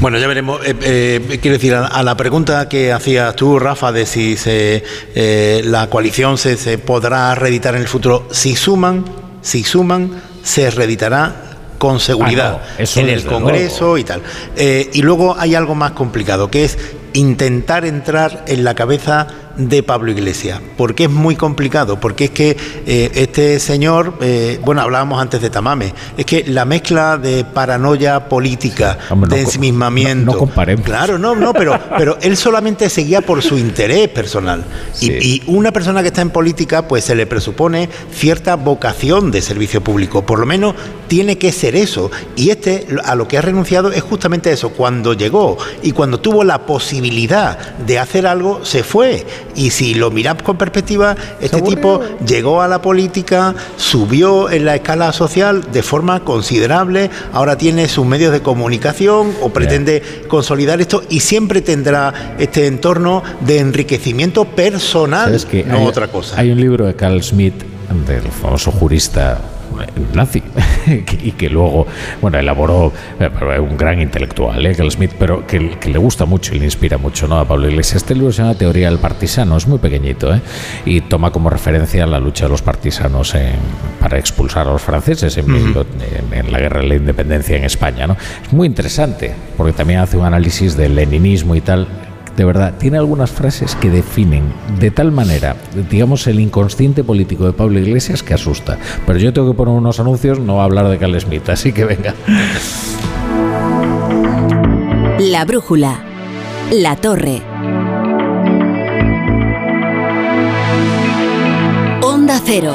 Bueno, ya veremos. Eh, eh, quiero decir, a, la pregunta que hacías tú, Rafa, de si eh, la coalición se, se, podrá reeditar en el futuro, si suman, si suman, se reeditará con seguridad ah, en el Congreso y tal. y luego hay algo más complicado, que es intentar entrar en la cabeza de Pablo Iglesias. porque es muy complicado? Porque es que eh, este señor, eh, bueno, hablábamos antes de Tamame, es que la mezcla de paranoia política, de ensimismamiento. No, comparemos. Claro, no, no, pero, pero él solamente seguía por su interés personal. Y, y, una persona que está en política, pues se le presupone cierta vocación de servicio público. Por lo menos tiene que ser eso. Y este, a lo que ha renunciado, es justamente eso. Cuando llegó y cuando tuvo la posibilidad de hacer algo, se fue y si lo miramos con perspectiva, este tipo llegó a la política, subió en la escala social de forma considerable, ahora tiene sus medios de comunicación o pretende consolidar esto y siempre tendrá este entorno de enriquecimiento personal, no otra cosa. Hay un libro de Carl Smith, del famoso jurista nazi y que luego, bueno, elaboró eh, un gran intelectual, ¿eh? Smith, pero que, le gusta mucho y le inspira mucho ¿no? a Pablo Iglesias. Este libro se llama Teoría del Partisano, es muy pequeñito ¿eh? y toma como referencia la lucha de los partisanos para expulsar a los franceses en, en, la guerra de la independencia en España. ¿no? Es muy interesante porque también hace un análisis del leninismo y tal de verdad, tiene algunas frases que definen de tal manera, digamos, el inconsciente político de Pablo Iglesias que asusta. Pero yo tengo que poner unos anuncios, no hablar de Carl Smith, así que venga. La brújula. La torre. Onda cero.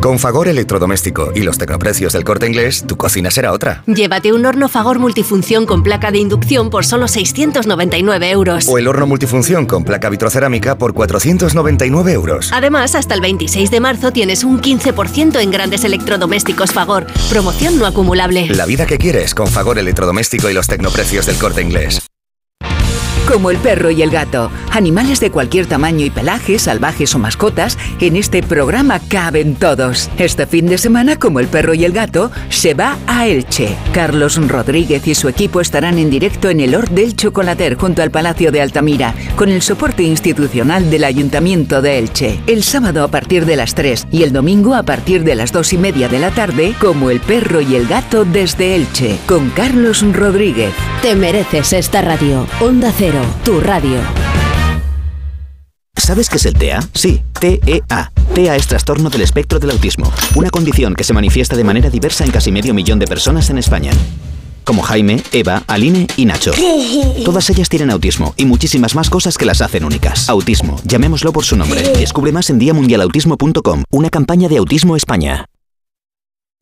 Con Fagor Electrodoméstico y los tecnoprecios del corte inglés, tu cocina será otra. Llévate un horno Fagor multifunción con placa de inducción por solo 699 euros. O el horno multifunción con placa vitrocerámica por 499 euros. Además, hasta el 26 de marzo tienes un 15% en grandes electrodomésticos Fagor. Promoción no acumulable. La vida que quieres con Fagor Electrodoméstico y los tecnoprecios del corte inglés. Como el perro y el gato, animales de cualquier tamaño y pelaje, salvajes o mascotas, en este programa caben todos. Este fin de semana, como el perro y el gato, se va a Elche. Carlos Rodríguez y su equipo estarán en directo en el Hort del Chocolater junto al Palacio de Altamira, con el soporte institucional del Ayuntamiento de Elche. El sábado a partir de las 3 y el domingo a partir de las 2 y media de la tarde, como el perro y el gato desde Elche, con Carlos Rodríguez. Te mereces esta radio. Onda Cero tu radio. ¿Sabes qué es el TEA? Sí, TEA. TEA es trastorno del espectro del autismo, una condición que se manifiesta de manera diversa en casi medio millón de personas en España. Como Jaime, Eva, Aline y Nacho. Todas ellas tienen autismo y muchísimas más cosas que las hacen únicas. Autismo, llamémoslo por su nombre. Descubre más en diamundialautismo.com, una campaña de Autismo España.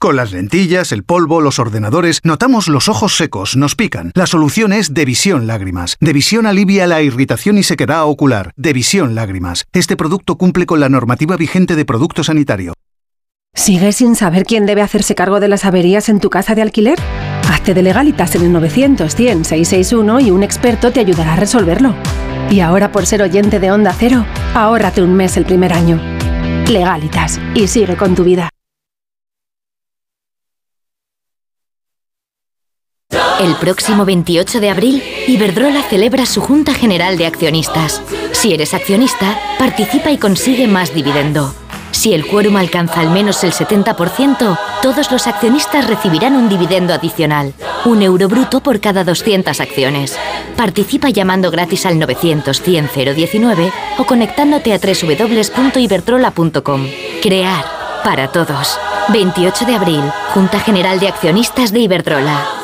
Con las lentillas, el polvo, los ordenadores, notamos los ojos secos, nos pican. La solución es Devisión Lágrimas. Devisión alivia la irritación y sequedad ocular. Devisión Lágrimas. Este producto cumple con la normativa vigente de producto sanitario. ¿Sigues sin saber quién debe hacerse cargo de las averías en tu casa de alquiler? Hazte de legalitas en el 900 100 661 y un experto te ayudará a resolverlo. Y ahora por ser oyente de Onda Cero, ahórrate un mes el primer año. Legalitas y sigue con tu vida. El próximo 28 de abril, Iberdrola celebra su Junta General de Accionistas. Si eres accionista, participa y consigue más dividendo. Si el quórum alcanza al menos el 70%, todos los accionistas recibirán un dividendo adicional, un euro bruto por cada 200 acciones. Participa llamando gratis al 900 100 019 o conectándote a www.iberdrola.com. Crear para todos. 28 de abril, Junta General de Accionistas de Iberdrola.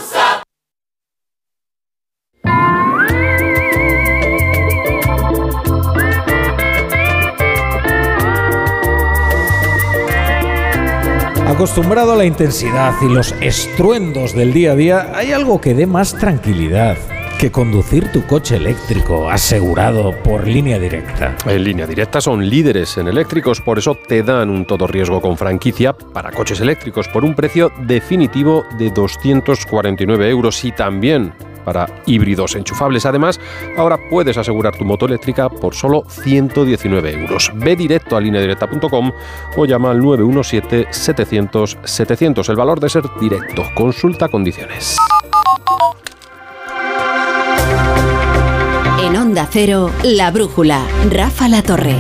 Acostumbrado a la intensidad y los estruendos del día a día, hay algo que dé más tranquilidad que conducir tu coche eléctrico asegurado por línea directa. En línea directa son líderes en eléctricos, por eso te dan un todo riesgo con franquicia para coches eléctricos por un precio definitivo de 249 euros y también para híbridos enchufables. Además, ahora puedes asegurar tu moto eléctrica por solo 119 euros. Ve directo a lineadirecta.com o llama al 917-700-700. El valor de ser directo. Consulta condiciones. En Onda Cero, La Brújula, Rafa La Torre.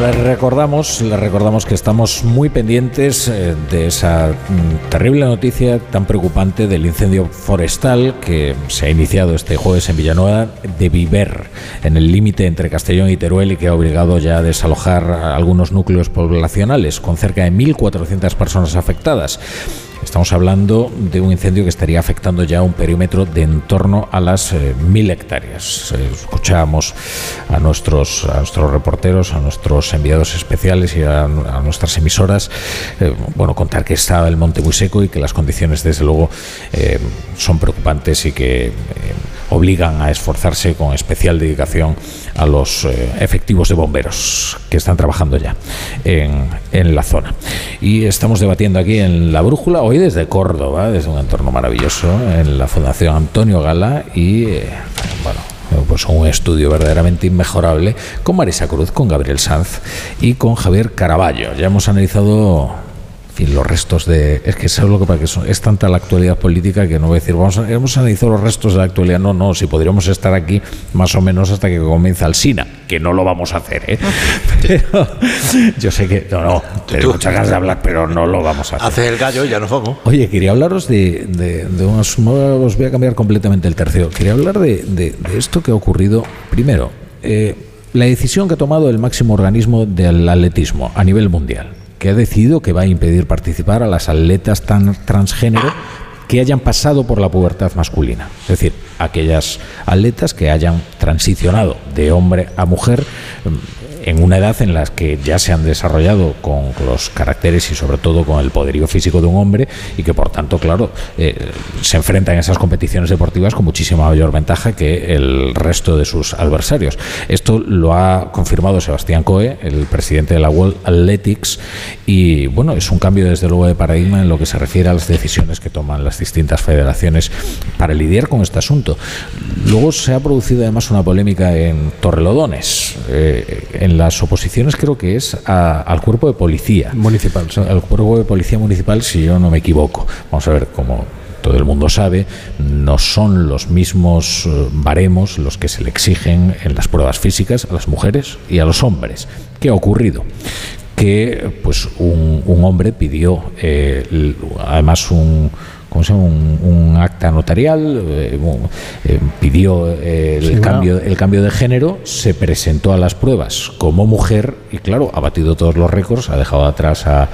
Les recordamos, les recordamos que estamos muy pendientes eh, de esa mm, terrible noticia tan preocupante del incendio forestal que se ha iniciado este jueves en Villanueva de Viver, en el límite entre Castellón y Teruel y que ha obligado ya a desalojar algunos núcleos poblacionales con cerca de 1.400 personas afectadas. Estamos hablando de un incendio que estaría afectando ya un perímetro de en torno a las eh, mil hectáreas. Eh, escuchábamos a nuestros, a nuestros reporteros, a nuestros enviados especiales y a, nuestras emisoras, eh, bueno, contar que está el monte muy seco y que las condiciones, desde luego, son preocupantes y que obligan a esforzarse con especial dedicación a los eh, efectivos de bomberos que están trabajando ya en, en, la zona. Y estamos debatiendo aquí en La Brújula, hoy desde Córdoba, desde un entorno maravilloso, en la Fundación Antonio Gala y, eh, bueno, pues un estudio verdaderamente inmejorable con Marisa Cruz, con Gabriel Sanz y con Javier Caraballo. Ya hemos analizado fin, los restos de. Es que es lo que que es tanta la actualidad política que no voy a decir, vamos a, hemos analizado los restos de la actualidad. No, no, si podríamos estar aquí más o menos hasta que comienza el SINA, que no lo vamos a hacer, ¿eh? Pero yo sé que. No, no, tengo muchas ganas de hablar, pero no lo vamos a hacer. Hace el gallo y ya nos vamos. Oye, quería hablaros de, de, de unos. Os voy a cambiar completamente el tercio. Quería hablar de, de esto que ha ocurrido. Primero, eh, la decisión que ha tomado el máximo organismo del atletismo a nivel mundial que ha decidido que va a impedir participar a las atletas tan transgénero que hayan pasado por la pubertad masculina. Es decir, aquellas atletas que hayan transicionado de hombre a mujer en una edad en la que ya se han desarrollado con los caracteres y sobre todo con el poderío físico de un hombre y que por tanto, claro, eh, se enfrentan en esas competiciones deportivas con muchísima mayor ventaja que el resto de sus adversarios. Esto lo ha confirmado Sebastián Coe, el presidente de la World Athletics, y bueno, es un cambio desde luego de paradigma en lo que se refiere a las decisiones que toman las distintas federaciones para lidiar con este asunto. Luego se ha producido además una polémica en Torrelodones, eh, en las oposiciones creo que es al cuerpo de policía. Municipal. Al cuerpo de policía municipal, si yo no me equivoco. Vamos a ver cómo todo el mundo sabe, no son los mismos eh, baremos los que se le exigen en las pruebas físicas a las mujeres y a los hombres. ¿Qué ha ocurrido? Que pues un, hombre pidió eh, además un un, acta notarial, eh, eh, pidió eh, el, cambio, el cambio de género, se presentó a las pruebas como mujer y claro, ha batido todos los récords, ha dejado atrás a,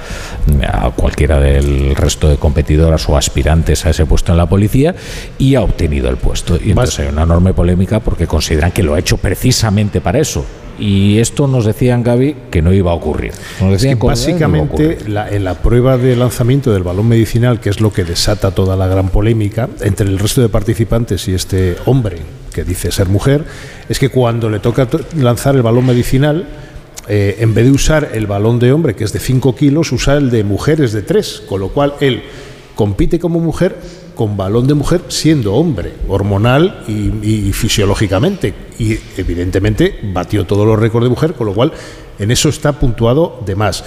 cualquiera del resto de competidoras o aspirantes a ese puesto en la policía y ha obtenido el puesto. Y entonces hay una enorme polémica porque consideran que lo ha hecho precisamente para eso Y esto nos decían, Gaby, que no iba a ocurrir. básicamente, en la prueba de lanzamiento del balón medicinal, que es lo que desata toda la gran polémica entre el resto de participantes y este hombre que dice ser mujer, es que cuando le toca lanzar el balón medicinal, eh, en vez de usar el balón de hombre, que es de 5 kilos, usa el de mujeres de 3, con lo cual él compite como mujer con balón de mujer siendo hombre, hormonal y, fisiológicamente. Y evidentemente batió todos los récords de mujer, con lo cual en eso está puntuado de más.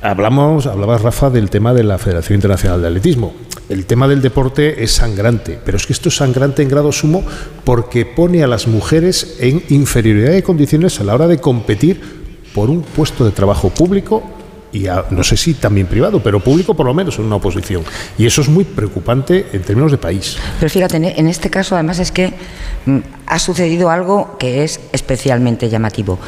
Hablamos, hablabas Rafa del tema de la Federación Internacional de Atletismo. El tema del deporte es sangrante, pero es que esto es sangrante en grado sumo porque pone a las mujeres en inferioridad de condiciones a la hora de competir por un puesto de trabajo público y no sé si también privado, pero público por lo menos en una oposición. Y eso es muy preocupante en términos de país. Pero fíjate, en este caso además es que mm, ha sucedido algo que es especialmente llamativo.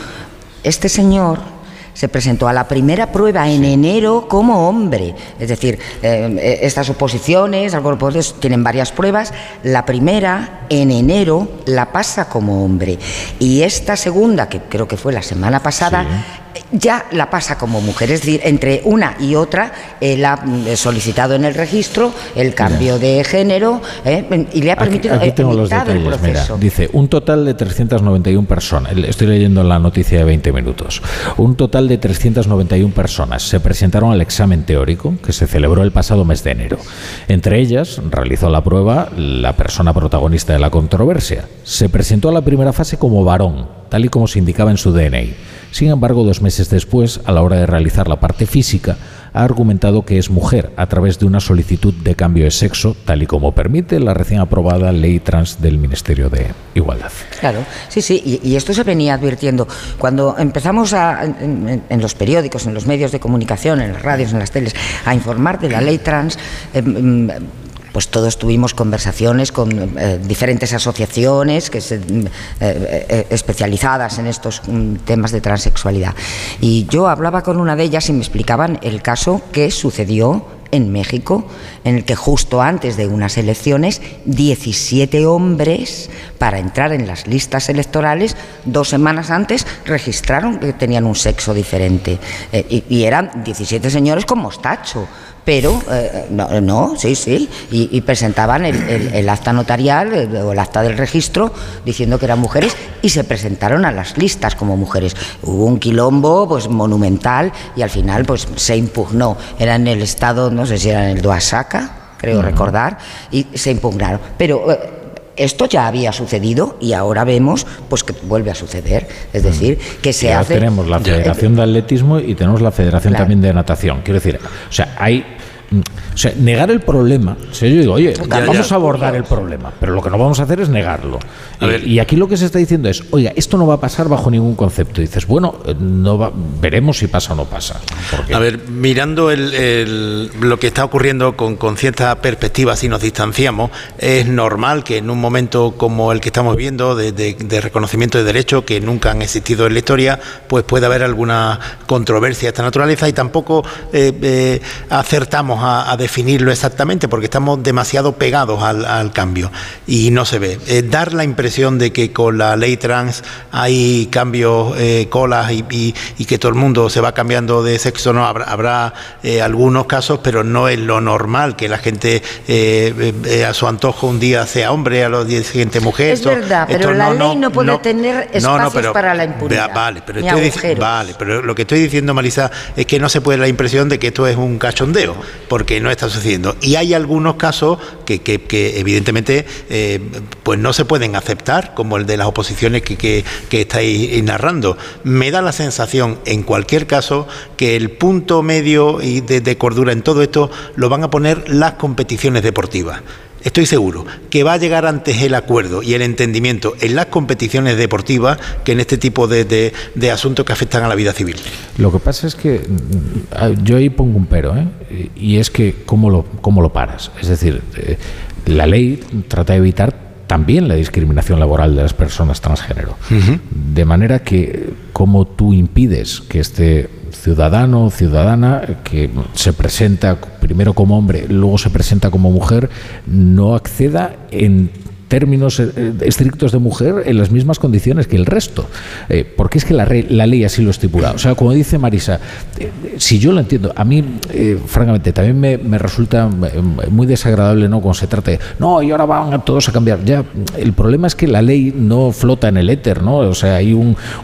Este señor se presentó a la primera prueba en enero como hombre. Es decir, eh, estas oposiciones al tienen varias pruebas. La primera, en enero, la pasa como hombre. Y esta segunda, que creo que fue la semana pasada, ya la pasa como mujer, es decir, entre una y otra, él ha mm, solicitado en el registro el cambio de género eh, y le ha permitido aquí, tengo los detalles, dice un total de 391 personas, estoy leyendo la noticia de 20 minutos, un total de 391 personas se presentaron al examen teórico que se celebró el pasado mes de enero. Entre ellas realizó la prueba la persona protagonista de la controversia. Se presentó a la primera fase como varón, tal y como se indicaba en su DNI. Sin embargo, dos meses después, a la hora de realizar la parte física, ha argumentado que es mujer a través de una solicitud de cambio de sexo, tal y como permite la recién aprobada ley trans del Ministerio de Igualdad. Claro, sí, sí, y, esto se venía advirtiendo. Cuando empezamos en, los periódicos, en los medios de comunicación, en las radios, en las teles, a informar de la ley trans, em, em, pues todos tuvimos conversaciones con eh, diferentes asociaciones que se, eh, eh, especializadas en estos mm, temas de transexualidad. Y yo hablaba con una de ellas y me explicaban el caso que sucedió en México, en el que justo antes de unas elecciones, 17 hombres, para entrar en las listas electorales, dos semanas antes registraron que tenían un sexo diferente. y, y, eran 17 señores con mostacho pero eh, no, no, sí, sí, y, presentaban el, acta notarial o el acta del registro diciendo que eran mujeres y se presentaron a las listas como mujeres. Hubo un quilombo pues monumental y al final pues se impugnó. Era en el estado, no sé si era en el Doasaca, creo recordar, y se impugnaron. Pero eh, esto ya había sucedido y ahora vemos pues que vuelve a suceder. Es decir, que se hace. Tenemos la Federación de Atletismo y tenemos la Federación también de Natación. Quiero decir, o sea, hay o sea, negar el problema. yo digo, oye, vamos a abordar el problema, pero lo que no vamos a hacer es negarlo. Y, aquí lo que se está diciendo es, oiga, esto no va a pasar bajo ningún concepto. Y dices, bueno, eh, no veremos si pasa o no pasa. A ver, mirando lo que está ocurriendo con, con cierta perspectiva, si nos distanciamos, es normal que en un momento como el que estamos viendo, de, reconocimiento de derechos que nunca han existido en la historia, pues puede haber alguna controversia de esta naturaleza y tampoco eh, eh, acertamos a, definirlo exactamente porque estamos demasiado pegados al, cambio y no se ve. Eh, dar la impresión de que con la ley trans hay cambios, eh, colas y, que todo el mundo se va cambiando de sexo, no habrá, eh, algunos casos, pero no es lo normal que la gente a su antojo un día sea hombre, a los días siguiente mujer. Es verdad, pero la ley no puede tener espacios para la impunidad. Vale pero, vale, pero lo que estoy diciendo, Marisa, es que no se puede dar la impresión de que esto es un cachondeo porque no está sucediendo. Y hay algunos casos que, que, evidentemente eh, pues no se pueden aceptar, como el de las oposiciones que, que, estáis narrando. Me da la sensación, en cualquier caso, que el punto medio y de cordura en todo esto lo van a poner las competiciones deportivas estoy seguro que va a llegar antes el acuerdo y el entendimiento en las competiciones deportivas que en este tipo de, asuntos que afectan a la vida civil. Lo que pasa es que mm, yo ahí pongo un pero, ¿eh? y es que cómo lo, cómo lo paras. Es decir, eh, la ley trata de evitar también la discriminación laboral de las personas transgénero. De manera que, como tú impides que este ciudadano o ciudadana que se presenta primero como hombre, luego se presenta como mujer, no acceda en términos eh, estrictos de mujer en las mismas condiciones que el resto. Eh, porque es que la, la, ley así lo estipula. O sea, como dice Marisa, eh, si yo lo entiendo, a mí, francamente, también me, resulta muy desagradable ¿no? cuando se trata de, no, y ahora van todos a cambiar. Ya, el problema es que la ley no flota en el éter, ¿no? O sea, hay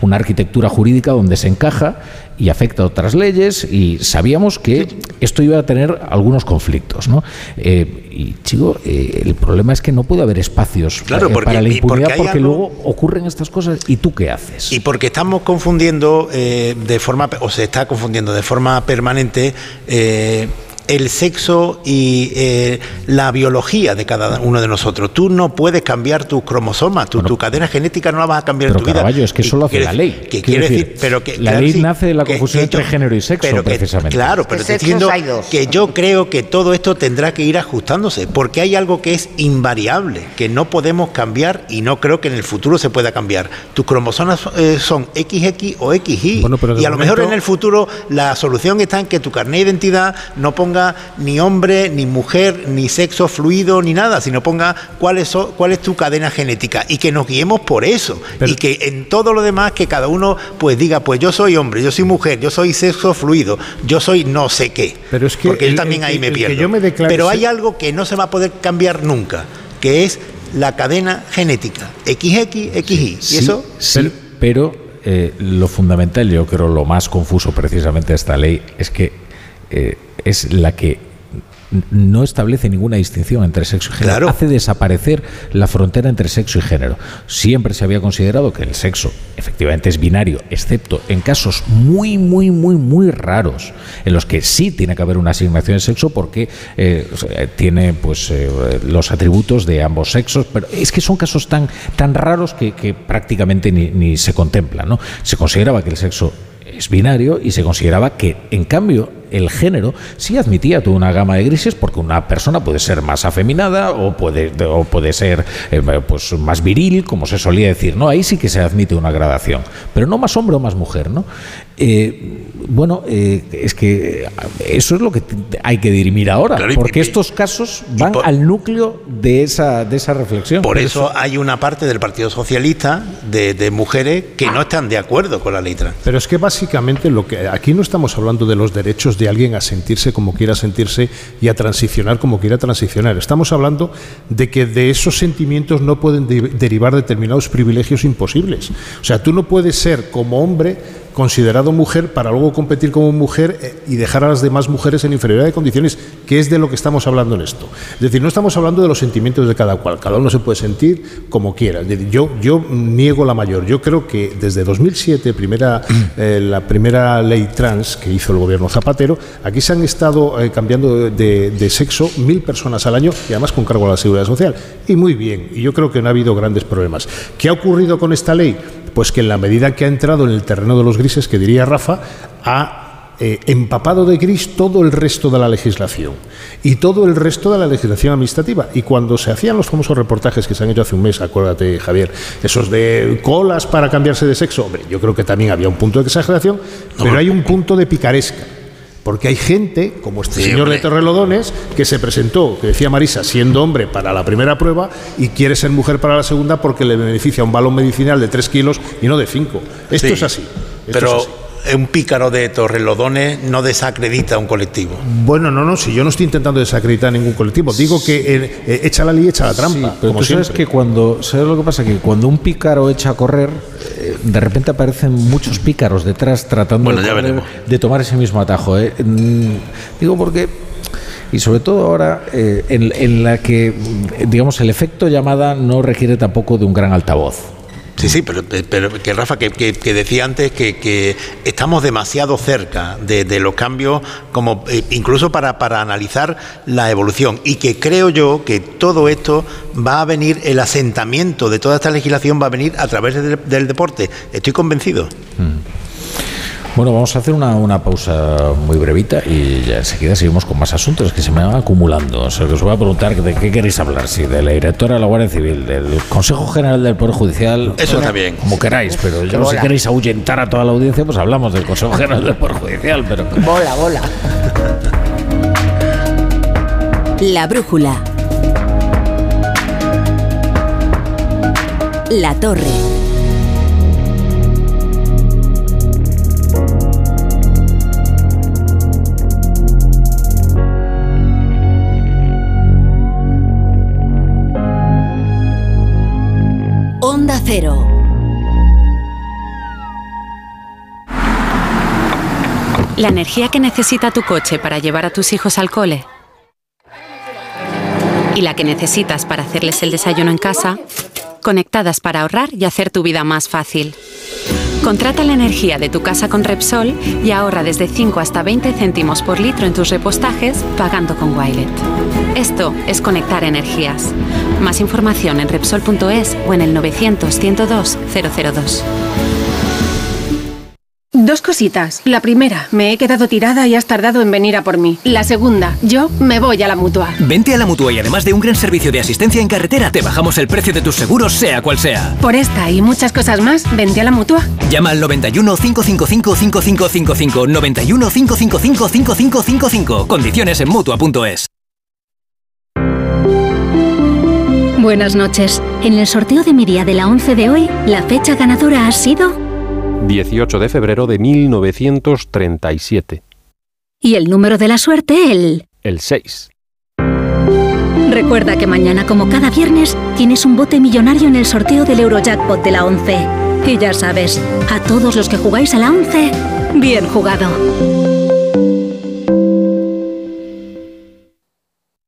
una arquitectura jurídica donde se encaja y afecta a otras leyes y sabíamos que esto iba a tener algunos conflictos, ¿no? Eh, y chico, eh, el problema es que no puede haber espacios claro, eh, para la impunidad porque, luego ocurren estas cosas y tú qué haces. Y porque estamos confundiendo de forma, o se está confundiendo de forma permanente el sexo y eh, la biología de cada uno de nosotros. Tú no puedes cambiar tus cromosomas, tu, tu cadena genética no la vas a cambiar en tu vida. es que eso lo hace la ley. Que quiere decir, pero que, la ley nace de la confusión entre género y sexo, pero precisamente. Claro, pero te diciendo que yo creo que todo esto tendrá que ir ajustándose, porque hay algo que es invariable, que no podemos cambiar y no creo que en el futuro se pueda cambiar. Tus cromosomas eh, son XX o XY. y a lo mejor en el futuro la solución está en que tu carnet de identidad no ponga ni hombre, ni mujer, ni sexo fluido, ni nada, sino ponga cuál es, cuál es tu cadena genética y que nos guiemos por eso. y que en todo lo demás que cada uno pues diga, pues yo soy hombre, yo soy mujer, yo soy sexo fluido, yo soy no sé qué. Pero es que porque yo también ahí me pierdo. Pero hay algo que no se va a poder cambiar nunca, que es la cadena genética, XX, XY. ¿Y eso? Sí, pero, eh, lo fundamental, yo creo lo más confuso precisamente de esta ley, es que eh, es la que no establece ninguna distinción entre sexo y género. Hace desaparecer la frontera entre sexo y género. Siempre se había considerado que el sexo efectivamente es binario, excepto en casos muy, muy, muy, muy raros, en los que sí tiene que haber una asignación de sexo porque eh, tiene pues eh, los atributos de ambos sexos, pero es que son casos tan, tan raros que, prácticamente ni, ni se contemplan. ¿no? Se consideraba que el sexo es binario y se consideraba que, en cambio, el género sí admitía toda una gama de grises porque una persona puede ser más afeminada o puede, o puede ser eh, pues más viril, como se solía decir, ¿no? Ahí sí que se admite una gradación, pero no más hombre o más mujer, ¿no? Eh, bueno, eh, es que eso es lo que hay que dirimir ahora, porque estos casos van al núcleo de esa, de esa reflexión. Por eso, hay una parte del Partido Socialista de, de, mujeres que no están de acuerdo con la letra. Pero es que básicamente lo que aquí no estamos hablando de los derechos de alguien a sentirse como quiera sentirse y a transicionar como quiera transicionar. Estamos hablando de que de esos sentimientos no pueden derivar determinados privilegios imposibles. O sea, tú no puedes ser como hombre considerado mujer para luego competir como mujer eh, y dejar a las demás mujeres en inferioridad de condiciones, que es de lo que estamos hablando en esto. Es decir, no estamos hablando de los sentimientos de cada cual, cada uno se puede sentir como quiera. yo, yo niego la mayor. Yo creo que desde 2007, primera, eh, la primera ley trans que hizo el gobierno Zapatero, aquí se han estado eh, cambiando de, de, sexo mil personas al año y además con cargo a la seguridad social. Y muy bien, y yo creo que no ha habido grandes problemas. ¿Qué ha ocurrido con esta ley? Pues que en la medida que ha entrado en el terreno de los grises, que diría Rafa, ha eh, empapado de gris todo el resto de la legislación y todo el resto de la legislación administrativa. Y cuando se hacían los famosos reportajes que se han hecho hace un mes, acuérdate, Javier, esos de colas para cambiarse de sexo, hombre, yo creo que también había un punto de exageración, pero hay un punto de picaresca. Porque hay gente, como este señor de Torrelodones, que se presentó, que decía Marisa, siendo hombre para la primera prueba y quiere ser mujer para la segunda porque le beneficia un balón medicinal de 3 kilos y no de 5. Esto es así. Pero un pícaro de Torrelodones no desacredita a un colectivo. Bueno, no, no, si yo no estoy intentando desacreditar a ningún colectivo, digo que eh, eh, echa la ley, echa la trampa. pero tú sabes que cuando, ¿sabes lo que pasa? Que cuando un pícaro echa a correr, eh, de repente aparecen muchos pícaros detrás tratando de, tomar ese mismo atajo. Mm, digo porque y sobre todo ahora en, en, la que, digamos, el efecto llamada no requiere tampoco de un gran altavoz. Sí, sí, pero, pero que Rafa, que, decía antes que, estamos demasiado cerca de, los cambios, como eh, incluso para, para, analizar la evolución, y que creo yo que todo esto va a venir, el asentamiento de toda esta legislación va a venir a través del, deporte. Estoy convencido. Mm. Bueno, vamos a hacer una, una, pausa muy brevita y ya enseguida seguimos con más asuntos que se me van acumulando. O sea, que os voy a preguntar de qué queréis hablar, si de la directora de la Guardia Civil, del Consejo General del Poder Judicial. Eso está bien. Como queráis, pero yo si queréis ahuyentar a toda la audiencia, pues hablamos del Consejo General del Poder Judicial, pero... Bola, bola. La brújula. La Torre. La energía que necesita tu coche para llevar a tus hijos al cole y la que necesitas para hacerles el desayuno en casa, conectadas para ahorrar y hacer tu vida más fácil. Contrata la energía de tu casa con Repsol y ahorra desde 5 hasta 20 céntimos por litro en tus repostajes pagando con Wilet. Esto es conectar energías. Más información en Repsol.es o en el 900 102 002. Dos cositas. La primera, me he quedado tirada y has tardado en venir a por mí. La segunda, yo me voy a la mutua. Vente a la mutua y además de un gran servicio de asistencia en carretera, te bajamos el precio de tus seguros, sea cual sea. Por esta y muchas cosas más, vente a la mutua. Llama al 91 555 5555. 91 555 5555. Condiciones en mutua.es. Buenas noches. En el sorteo de mi día de la 11 de hoy, la fecha ganadora ha sido 18 de febrero de 1937. y el número de la suerte, el... El 6. Recuerda que mañana, como cada viernes, tienes un bote millonario en el sorteo del Eurojackpot de la 11. Y ya sabes, a todos los que jugáis a la 11, bien jugado.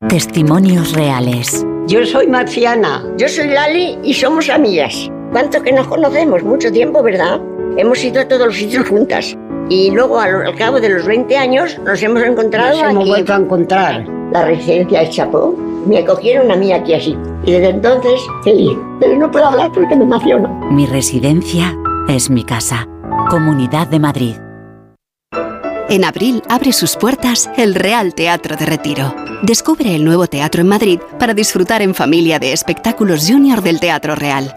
Testimonios reales. Yo soy Marciana. Yo soy Lali y somos amigas. ¿Cuánto que nos conocemos? Mucho tiempo, ¿verdad? Hemos ido a todos los sitios juntas. Y luego, al, al cabo de los 20 años, nos hemos encontrado Nos hemos vuelto a encontrar. La residencia de Chapó. Me acogieron a mí aquí así. Y desde entonces, feliz. Pero no puedo hablar porque me emociono. Mi residencia es mi casa. Comunidad de Madrid. En abril abre sus puertas el Real Teatro de Retiro. Descubre el nuevo teatro en Madrid para disfrutar en familia de espectáculos junior del Teatro Real.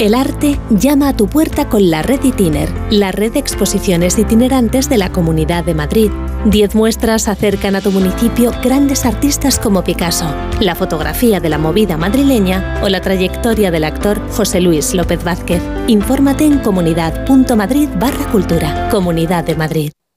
El arte llama a tu puerta con la Red Itiner, la red de exposiciones itinerantes de la Comunidad de Madrid. Diez muestras acercan a tu municipio grandes artistas como Picasso, la fotografía de la movida madrileña o la trayectoria del actor José Luis López Vázquez. Infórmate en comunidad.madrid barra cultura. Comunidad de Madrid.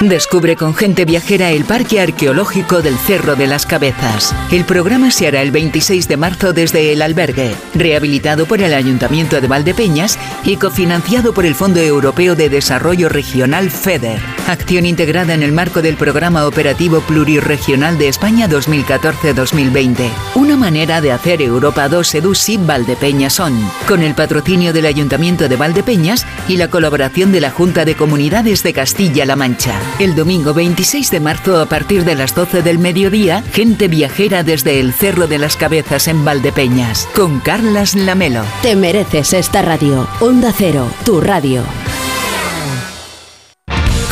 Descubre con gente viajera el Parque Arqueológico del Cerro de las Cabezas. El programa se hará el 26 de marzo desde el albergue, rehabilitado por el Ayuntamiento de Valdepeñas y cofinanciado por el Fondo Europeo de Desarrollo Regional FEDER. Acción integrada en el marco del Programa Operativo Plurirregional de España 2014-2020. Una manera de hacer Europa 2 Edusi Valdepeñas Son, con el patrocinio del Ayuntamiento de Valdepeñas y la colaboración de la Junta de Comunidades de Castilla-La Mancha. El domingo 26 de marzo a partir de las 12 del mediodía, gente viajera desde el Cerro de las Cabezas en Valdepeñas, con Carlas Lamelo. Te mereces esta radio. Onda Cero, tu radio.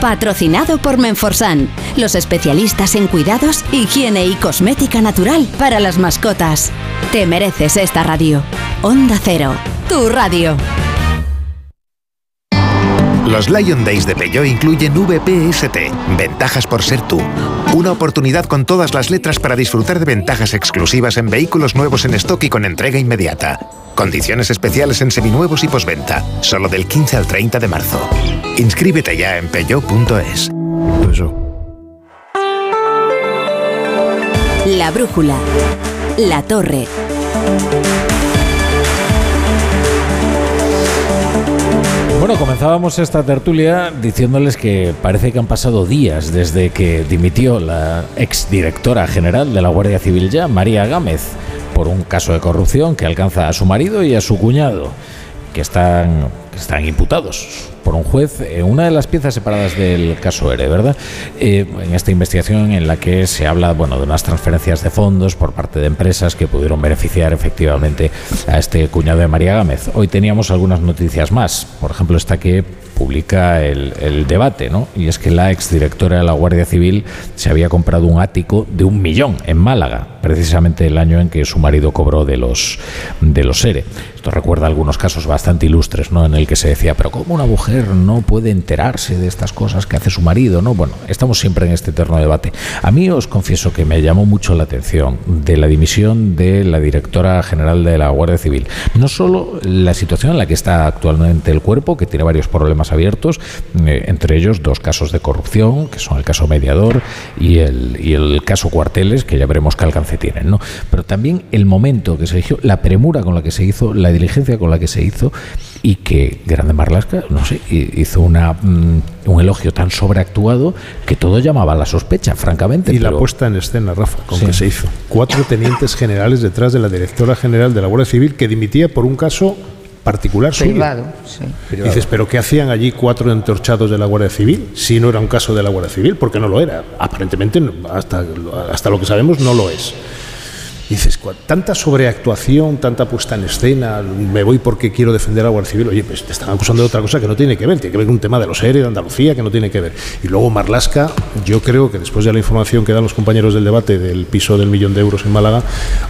Patrocinado por Menforsan, los especialistas en cuidados, higiene y cosmética natural para las mascotas. Te mereces esta radio. Onda Cero, tu radio. Los Lion Days de Peugeot incluyen VPST, ventajas por ser tú. Una oportunidad con todas las letras para disfrutar de ventajas exclusivas en vehículos nuevos en stock y con entrega inmediata. Condiciones especiales en seminuevos y posventa, solo del 15 al 30 de marzo. Inscríbete ya en peugeot.es. La brújula. La torre. Bueno, comenzábamos esta tertulia diciéndoles que parece que han pasado días desde que dimitió la exdirectora general de la Guardia Civil ya, María Gámez, por un caso de corrupción que alcanza a su marido y a su cuñado, que están, están imputados por un juez en una de las piezas separadas del caso ERE, ¿verdad? Eh, en esta investigación en la que se habla bueno, de unas transferencias de fondos por parte de empresas que pudieron beneficiar efectivamente a este cuñado de María Gámez. Hoy teníamos algunas noticias más, por ejemplo esta que publica el, el, debate, ¿no? Y es que la exdirectora de la Guardia Civil se había comprado un ático de un millón en Málaga, precisamente el año en que su marido cobró de los de los ERE. Esto recuerda algunos casos bastante ilustres, ¿no? En el que se decía, pero ¿cómo una mujer no puede enterarse de estas cosas que hace su marido, ¿no? Bueno, estamos siempre en este eterno debate. A mí os confieso que me llamó mucho la atención de la dimisión de la directora general de la Guardia Civil. No solo la situación en la que está actualmente el cuerpo, que tiene varios problemas abiertos, eh, entre ellos dos casos de corrupción, que son el caso mediador y el, y el caso cuarteles, que ya veremos qué alcance tienen, ¿no? Pero también el momento que se eligió, la premura con la que se hizo, la diligencia con la que se hizo y que Grande Marlasca, no sé, hizo una, mm, un elogio tan sobreactuado que todo llamaba a la sospecha, francamente. Y la puesta en escena, Rafa, con que se hizo. Cuatro tenientes generales detrás de la directora general de la Guardia Civil que dimitía por un caso particular Privado, sí. Dices, ¿pero qué hacían allí cuatro entorchados de la Guardia Civil? Si no era un caso de la Guardia Civil, porque no lo era. Aparentemente, hasta, hasta lo que sabemos, no lo es. dices, tanta sobreactuación, tanta puesta en escena, me voy porque quiero defender a la Guardia Civil. Oye, pues te están acusando de otra cosa que no tiene que ver, tiene que ver con un tema de los ERE de Andalucía que no tiene que ver. Y luego Marlasca, yo creo que después de la información que dan los compañeros del debate del piso del millón de euros en Málaga,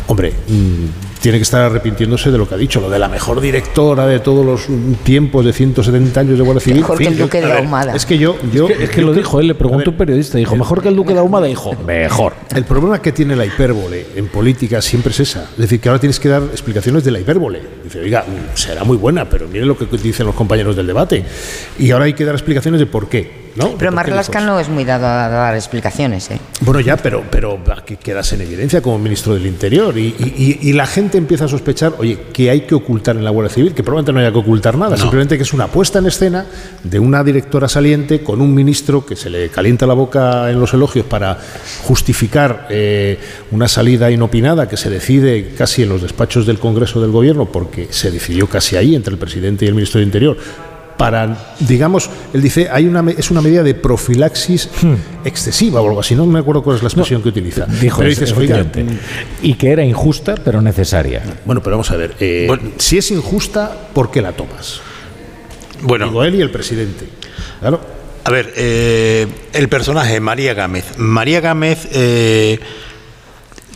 hombre, mmm, tiene que estar arrepintiéndose de lo que ha dicho, lo de la mejor directora de todos los tiempos de 170 años de Guardia Civil. Mejor que el Duque de Ahumada. Es que yo. yo es que, es que lo dijo él, le preguntó un periodista, dijo, mejor que el Duque de Ahumada, dijo, mejor. El problema que tiene la hipérbole en política siempre es esa. Es decir, que ahora tienes que dar explicaciones de la hipérbole. Dice, oiga, será muy buena, pero mire lo que dicen los compañeros del debate. Y ahora hay que dar explicaciones de por qué. ¿No? Pero Marlaska no es muy dado a dar explicaciones. ¿eh? Bueno, ya, pero, pero aquí quedas en evidencia como ministro del Interior. Y, y, y, la gente empieza a sospechar, oye, que hay que ocultar en la Guardia Civil, que probablemente no haya que ocultar nada, no. simplemente que es una puesta en escena de una directora saliente con un ministro que se le calienta la boca en los elogios para justificar eh, una salida inopinada que se decide casi en los despachos del Congreso del Gobierno, porque se decidió casi ahí entre el presidente y el ministro del Interior para, digamos, él dice, hay una, es una medida de profilaxis hmm. excesiva o algo así, no me acuerdo cuál es la expresión no, que utiliza. Dijo pero dices, oiga, y que era injusta pero necesaria. Bueno, pero vamos a ver, eh, bueno, si es injusta, ¿por qué la tomas? Bueno. Digo él y el presidente. Claro. A ver, eh, el personaje María Gámez. María Gámez eh,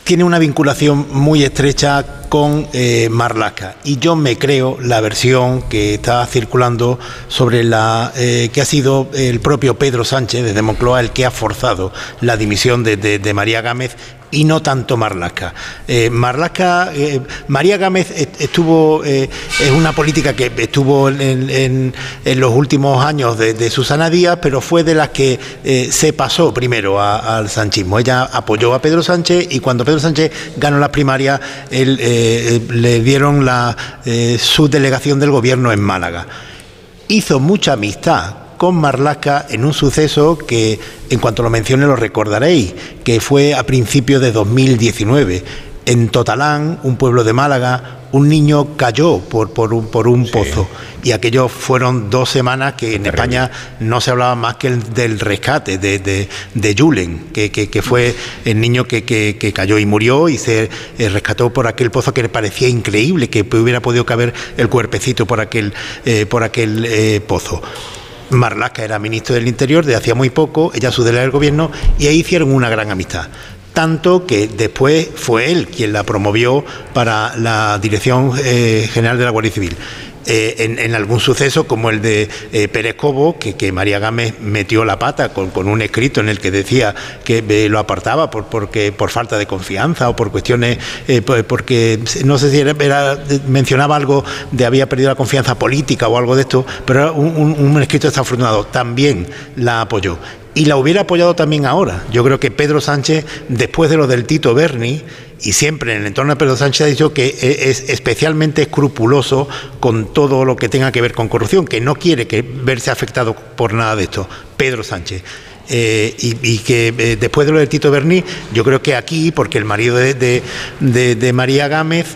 tiene una vinculación muy estrecha con eh, Marlaska. Y yo me creo la versión que está circulando sobre la que ha sido el propio Pedro Sánchez de Moncloa el que ha forzado la dimisión de María Gámez y no tanto Marlaska. Eh, Marlaska, eh, María Gámez estuvo, eh, es una política que estuvo en, los últimos años de, Susana Díaz, pero fue de las que se pasó primero al sanchismo. Ella apoyó a Pedro Sánchez y cuando Pedro Sánchez ganó las primarias, le dieron la subdelegación del gobierno en Málaga. Hizo mucha amistad con Marlaska en un suceso que, en cuanto lo mencione, lo recordaréis, que fue a principios de 2019. En Totalán, un pueblo de Málaga, un niño cayó por, por un, por un pozo y aquello fueron dos semanas que en España no se hablaba más que del rescate de, de, de Julen, que, que, fue el niño que, que, cayó y murió y se eh, rescató por aquel pozo que le parecía increíble que hubiera podido caber el cuerpecito por aquel, eh, por aquel eh, pozo. Marlaska era ministro del Interior de hacía muy poco, ella su del gobierno, y ahí hicieron una gran amistad. Tanto que después fue él quien la promovió para la Dirección eh, General de la Guardia Civil. Eh, en, algún suceso como el de eh, Pérez Cobo, que, María Gámez metió la pata con, un escrito en el que decía que eh, lo apartaba por, porque, por falta de confianza o por cuestiones, porque no sé si era, mencionaba algo de había perdido la confianza política o algo de esto, pero era un, un escrito desafortunado. También la apoyó y la hubiera apoyado también ahora. Yo creo que Pedro Sánchez, después de lo del Tito Berni, y siempre en el entorno de Pedro Sánchez ha dicho que e-, es especialmente escrupuloso con todo lo que tenga que ver con corrupción, que no quiere verse afectado por nada de esto. Pedro Sánchez. Eh, y, que eh, después de lo del Tito Berni, yo creo que aquí, porque el marido de, María Gámez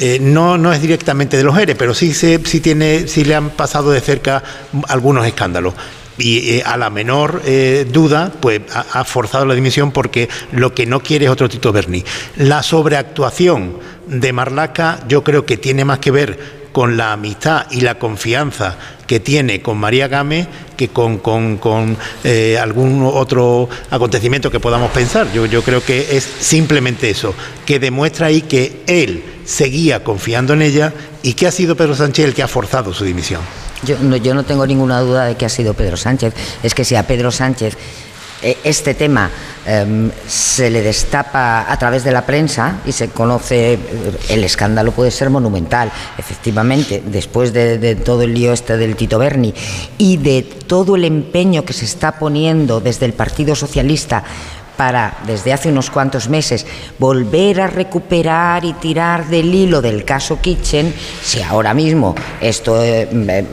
eh, no, no es directamente de los ERE, pero sí, se, sí, tiene, sí le han pasado de cerca algunos escándalos y a la menor duda, pues ha, forzado la dimisión porque lo que no quiere es otro Tito Berni. La sobreactuación de Marlaca yo creo que tiene más que ver con la amistad y la confianza que tiene con María Gámez que con, con, eh, algún otro acontecimiento que podamos pensar. Yo, yo creo que es simplemente eso, que demuestra ahí que él seguía confiando en ella y que ha sido Pedro Sánchez el que ha forzado su dimisión. Yo no, yo no tengo ninguna duda de que ha sido Pedro Sánchez. Es que si a Pedro Sánchez eh, este tema em, se le destapa a través de la prensa y se conoce, eh, el escándalo puede ser monumental, efectivamente, después de, todo el lío este del Tito Berni y de todo el empeño que se está poniendo desde el Partido Socialista para, desde hace unos cuantos meses, volver a recuperar y tirar del hilo del caso Kitchen, si ahora mismo esto eh,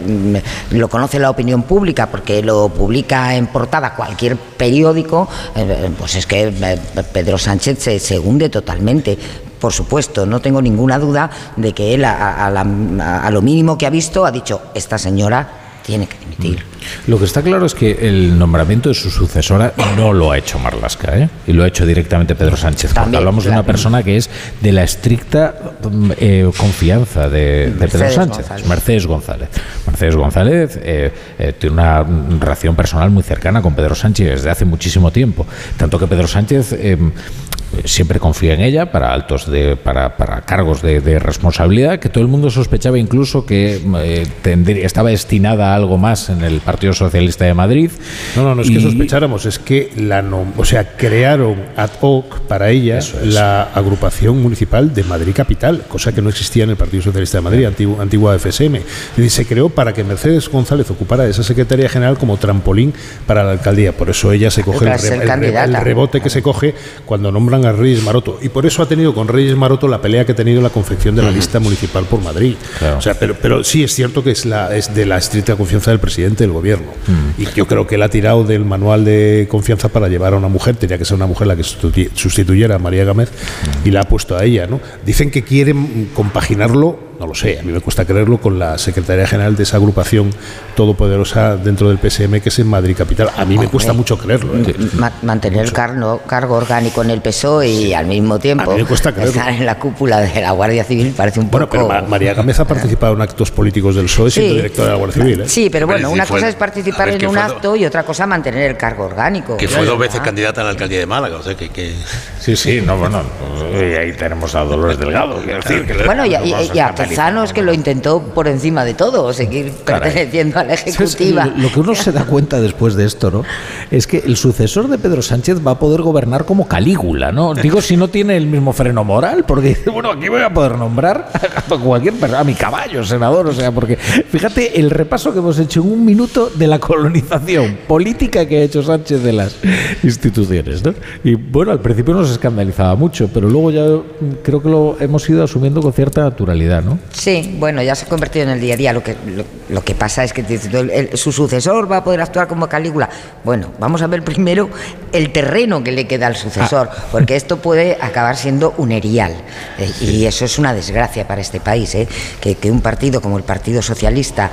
lo conoce la opinión pública porque lo publica en portada cualquier periódico, eh, pues es que eh, Pedro Sánchez se, hunde totalmente. Por supuesto, no tengo ninguna duda de que él a, lo mínimo que ha visto ha dicho, esta señora tiene que dimitir. Lo que está claro es que el nombramiento de su sucesora no lo ha hecho Marlasca, ¿eh? y lo ha hecho directamente Pedro Sánchez. porque hablamos de una persona que es de la estricta mm, eh, confianza de, Pedro Sánchez, Mercedes González. Mercedes González eh, eh, tiene una relación personal muy cercana con Pedro Sánchez desde hace muchísimo tiempo. Tanto que Pedro Sánchez siempre confía en ella para altos de para, para cargos de, responsabilidad que todo el mundo sospechaba incluso que eh, tendría, estaba destinada a algo más en el Partido Socialista de Madrid. No no no es que sospecháramos es que la o sea crearon ad hoc para ella la agrupación municipal de Madrid capital cosa que no existía en el Partido Socialista de Madrid antigua, antigua FSM y se creó para que Mercedes González ocupara esa secretaría general como trampolín para la alcaldía. Por eso ella se coge el rebote que se coge cuando nombran a Reyes Maroto. Y por eso ha tenido con Reyes Maroto la pelea que ha tenido la confección de la lista municipal por Madrid. O sea, pero, pero sí es cierto que es, la, es de la estricta confianza del presidente del gobierno. Y yo creo que él ha tirado del manual de confianza para llevar a una mujer. Tenía que ser una mujer la que sustituyera a María Gámez y la ha puesto a ella. ¿no? Dicen que quieren compaginarlo no lo sé, a mí me cuesta creerlo con la Secretaría General de esa agrupación todopoderosa dentro del PSM que es en Madrid Capital. A mí me cuesta mucho creerlo. ¿eh? mantener el cargo, cargo orgánico en el PSOE y al mismo tiempo estar en la cúpula de la Guardia Civil parece un poco... Bueno, pero María Gámez ha participado en actos políticos del PSOE siendo directora de la Guardia Civil. ¿eh? Sí, pero bueno, una cosa es participar en un acto y otra cosa mantener el cargo orgánico. Que fue dos veces candidata a la alcaldía de Málaga, o sea que... Sí, sí, no, bueno, y ahí tenemos a Dolores Delgado. bueno, y, a Tezanos que lo intentó por encima de todo, seguir perteneciendo a la Ejecutiva. Lo que uno se da cuenta después de esto, ¿no? Es que el sucesor de Pedro Sánchez va a poder gobernar como Calígula, ¿no? Digo, si no tiene el mismo freno moral, porque bueno, aquí voy a poder nombrar a cualquier persona, a mi caballo, senador, o sea, porque fíjate el repaso que hemos hecho en un minuto de la colonización política que ha hecho Sánchez de las instituciones, ¿no? Y bueno, al principio nos escandalizaba mucho, pero luego ya creo que lo hemos ido asumiendo con cierta naturalidad, ¿no? Sí, bueno, ya se ha convertido en el día a día. Lo que, lo, que pasa es que su sucesor va a poder actuar como Calígula. Bueno, vamos a ver primero el terreno que le queda al sucesor, ah. porque esto puede acabar siendo un erial. Eh, y eso es una desgracia para este país, ¿eh? que, que, un partido como el Partido Socialista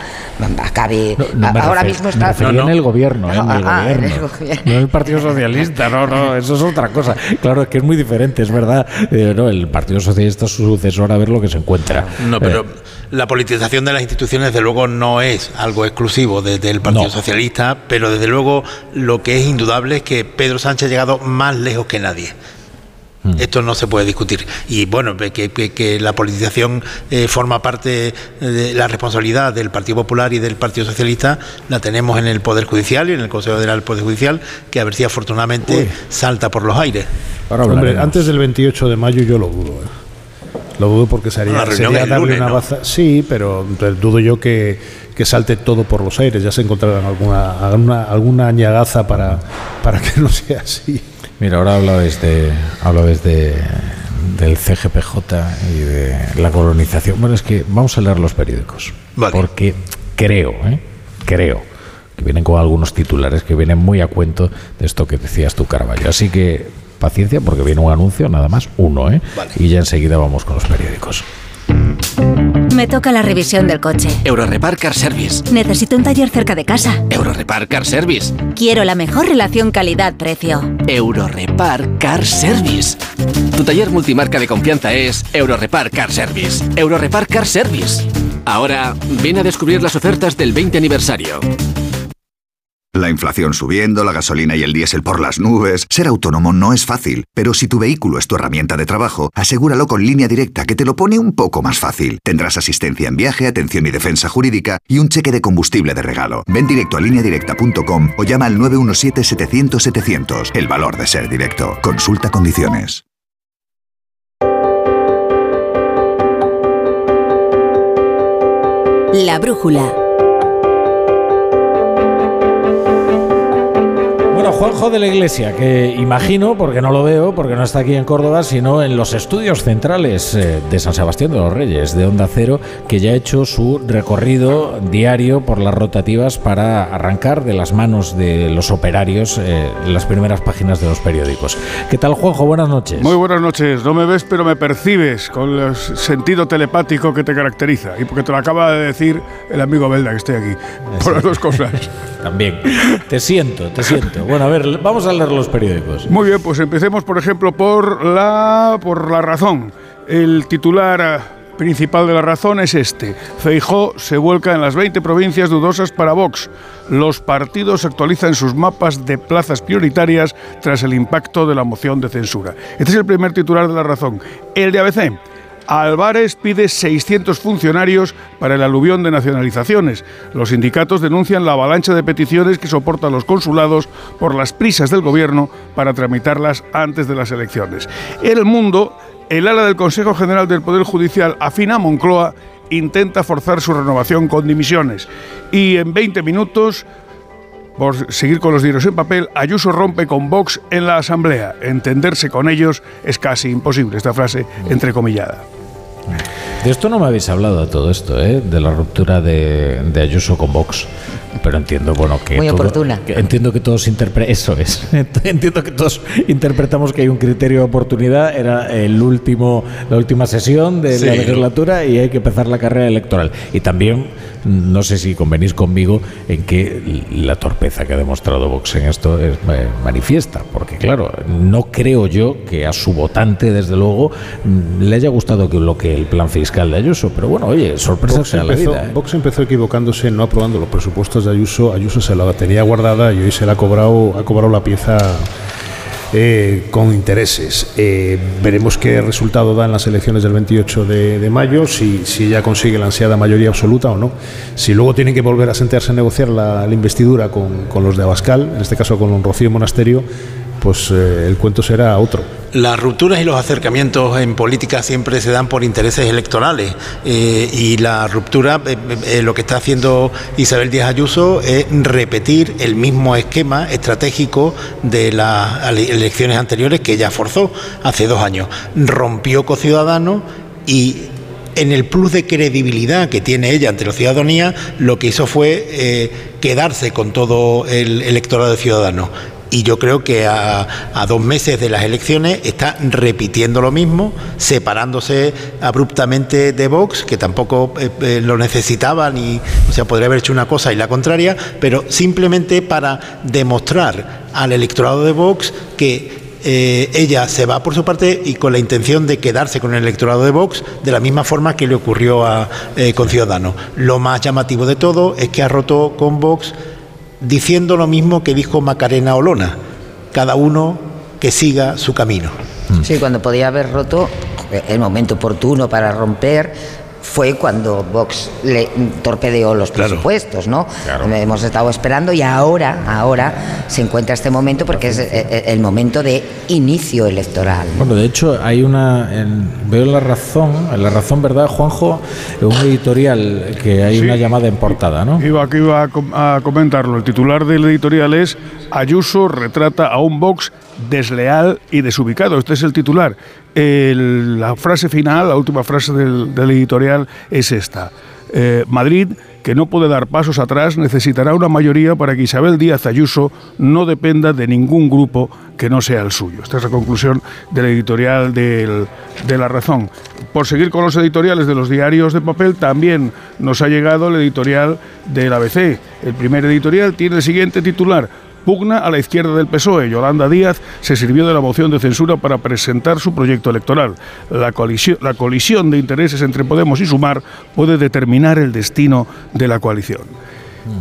acabe. ahora mismo está. Me en el gobierno, ¿eh? en el ah, gobierno. No el Partido Socialista, no, no, eso es otra cosa. Claro, es que es muy diferente, es verdad. Eh, no, el Partido Socialista es su sucesor a ver lo que se encuentra. No, pero la politización de las instituciones, desde luego, no es algo exclusivo del Partido Socialista, pero desde luego lo que es indudable es que Pedro Sánchez ha llegado más lejos que nadie. Hmm. Esto no se puede discutir. Y bueno, que, la politización eh, forma parte de la responsabilidad del Partido Popular y del Partido Socialista, la tenemos en el Poder Judicial y en el Consejo General del Poder Judicial, que a ver si afortunadamente salta por los aires. Hombre, antes del 28 de mayo yo lo dudo. ¿eh? Lo dudo porque sería, darle una baza. Sí, pero dudo yo que, salte todo por los aires. Ya se encontrarán alguna, alguna, alguna añagaza para, para que no sea así. Mira, ahora habla desde, habla desde del CGPJ y de la colonización. Bueno, es que vamos a leer los periódicos. Porque creo, ¿eh? creo que vienen con algunos titulares que vienen muy a cuento de esto que decías tú, Carvalho. Así que paciencia porque viene un anuncio, nada más, uno, ¿eh? Y ya enseguida vamos con los periódicos. Me toca la revisión del coche. Eurorepar Car Service. Necesito un taller cerca de casa. Eurorepar Car Service. Quiero la mejor relación calidad-precio. Eurorepar Car Service. Tu taller multimarca de confianza es Eurorepar Car Service. Eurorepar Car Service. Ahora, ven a descubrir las ofertas del 20 aniversario. La inflación subiendo, la gasolina y el diésel por las nubes. Ser autónomo no es fácil, pero si tu vehículo es tu herramienta de trabajo, asegúralo con línea directa que te lo pone un poco más fácil. Tendrás asistencia en viaje, atención y defensa jurídica y un cheque de combustible de regalo. Ven directo a lineadirecta.com o llama al 917-700-700. El valor de ser directo. Consulta condiciones. La brújula. Juanjo de la Iglesia, que imagino, porque no lo veo, porque no está aquí en Córdoba, sino en los estudios centrales eh, de San Sebastián de los Reyes, de Onda Cero, que ya ha hecho su recorrido diario por las rotativas para arrancar de las manos de los operarios eh, las primeras páginas de los periódicos. ¿Qué tal, Juanjo? Buenas noches. Muy buenas noches. No me ves, pero me percibes con el sentido telepático que te caracteriza. Y porque te lo acaba de decir el amigo Belda, que estoy aquí. Por las dos cosas. También. Te siento, te siento. Bueno, a ver, vamos a leer los periódicos. Muy bien, pues empecemos, por ejemplo, por la, por la razón. El titular principal de la razón es este. Feijó se vuelca en las 20 provincias dudosas para Vox. Los partidos actualizan sus mapas de plazas prioritarias tras el impacto de la moción de censura. Este es el primer titular de la razón. El de ABC. Álvarez pide 600 funcionarios para el aluvión de nacionalizaciones. Los sindicatos denuncian la avalancha de peticiones que soportan los consulados por las prisas del gobierno para tramitarlas antes de las elecciones. El mundo, el ala del Consejo General del Poder Judicial, afina Moncloa, intenta forzar su renovación con dimisiones. Y en 20 minutos por seguir con los diarios en papel, Ayuso rompe con Vox en la Asamblea. Entenderse con ellos es casi imposible, esta frase entrecomillada. De esto no me habéis hablado de todo esto, ¿eh? de la ruptura de, de Ayuso con Vox. Pero entiendo, bueno, que. Muy oportuna. entiendo que todos interpretan. Eso es. entiendo que todos interpretamos que hay un criterio de oportunidad. Era el último, la última sesión de la legislatura y hay que empezar la carrera electoral. Y también no sé si convenís conmigo en que la torpeza que ha demostrado Vox en esto es eh, manifiesta, porque claro, no creo yo que a su votante, desde luego, mm, le haya gustado que lo que el plan fiscal de Ayuso, pero bueno, oye, sorpresa sea la vida. ¿eh? Vox empezó equivocándose no aprobando los presupuestos de Ayuso, Ayuso se la tenía guardada y hoy se la ha cobrado, ha cobrado la pieza eh, con intereses. Eh, veremos qué resultado da en las elecciones del 28 de, mayo, si, si, ella consigue la ansiada mayoría absoluta o no. Si luego tienen que volver a sentarse a negociar la, investidura con, con, los de Abascal, en este caso con Rocío Monasterio, pues eh, el cuento será otro. Las rupturas y los acercamientos en política siempre se dan por intereses electorales eh, y la ruptura, eh, lo que está haciendo Isabel Díaz Ayuso es repetir el mismo esquema estratégico de las elecciones anteriores que ella forzó hace dos años. Rompió con Ciudadanos y en el plus de credibilidad que tiene ella ante la ciudadanía, lo que hizo fue quedarse con todo el electorado de Ciudadanos y yo creo que a, dos meses de las elecciones está repitiendo lo mismo, separándose abruptamente de Vox, que tampoco eh, eh, lo necesitaba, ni, o sea, podría haber hecho una cosa y la contraria, pero simplemente para demostrar al electorado de Vox que eh, ella se va por su parte y con la intención de quedarse con el electorado de Vox de la misma forma que le ocurrió a, con Ciudadanos. Lo más llamativo de todo es que ha roto con Vox diciendo lo mismo que dijo Macarena Olona, cada uno que siga su camino. Sí, cuando podía haber roto el momento oportuno para romper, fue cuando Vox le torpedeó los presupuestos, ¿no? Hemos estado esperando y ahora, ahora se encuentra este momento porque es eh, eh, el momento de inicio electoral. Bueno, de hecho hay una, veo la razón, en la razón, ¿verdad, Juanjo? Un editorial que hay una llamada en portada, ¿no? Iba, aquí iba a comentarlo. El titular del editorial es Ayuso retrata a un Vox desleal y desubicado. Este es el titular. la frase final, la última frase del, editorial es esta. Eh, Madrid, que no puede dar pasos atrás, necesitará una mayoría para que Isabel Díaz Ayuso no dependa de ningún grupo que no sea el suyo. Esta es la conclusión del editorial de La Razón. Por seguir con los editoriales de los diarios de papel, también nos ha llegado el editorial del ABC. El primer editorial tiene el siguiente titular pugna a la izquierda del PSOE. Yolanda Díaz se sirvió de la moción de censura para presentar su proyecto electoral. La colisión, la colisión de intereses entre Podemos y Sumar puede determinar el destino de la coalición.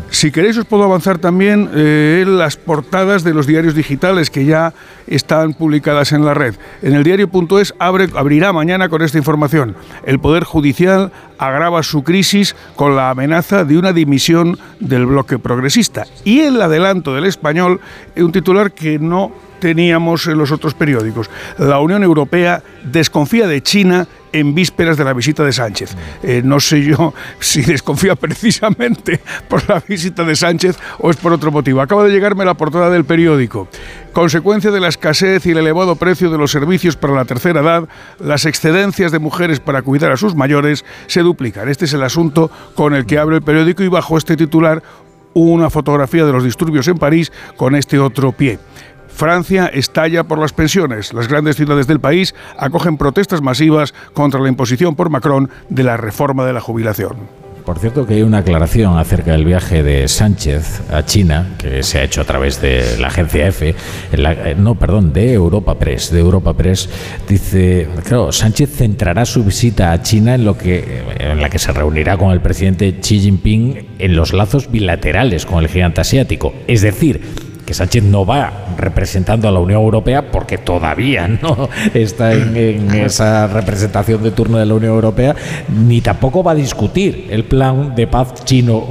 Si queréis os puedo avanzar también eh, las portadas de los diarios digitales que ya están publicadas en la red. En el diario.es abrirá mañana con esta información. El Poder Judicial agrava su crisis con la amenaza de una dimisión del bloque progresista. Y el adelanto del español, un titular que no teníamos en los otros periódicos. La Unión Europea desconfía de China en vísperas de la visita de Sánchez. Eh, no sé yo si desconfía precisamente por la visita de Sánchez o es por otro motivo. Acaba de llegarme la portada del periódico. Consecuencia de la escasez y el elevado precio de los servicios para la tercera edad, las excedencias de mujeres para cuidar a sus mayores se duplican. Este es el asunto con el que abre el periódico y bajo este titular una fotografía de los disturbios en París con este otro pie. Francia estalla por las pensiones. Las grandes ciudades del país acogen protestas masivas contra la imposición por Macron de la reforma de la jubilación. Por cierto, que hay una aclaración acerca del viaje de Sánchez a China, que se ha hecho a través de la agencia EFE, eh, no, perdón, de Europa Press. De Europa Press dice, claro, Sánchez centrará su visita a China en, lo que, en la que se reunirá con el presidente Xi Jinping en los lazos bilaterales con el gigante asiático. Es decir, que Sánchez no va representando a la Unión Europea porque todavía no está en, esa representación de turno de la Unión Europea, ni tampoco va a discutir el plan de paz chino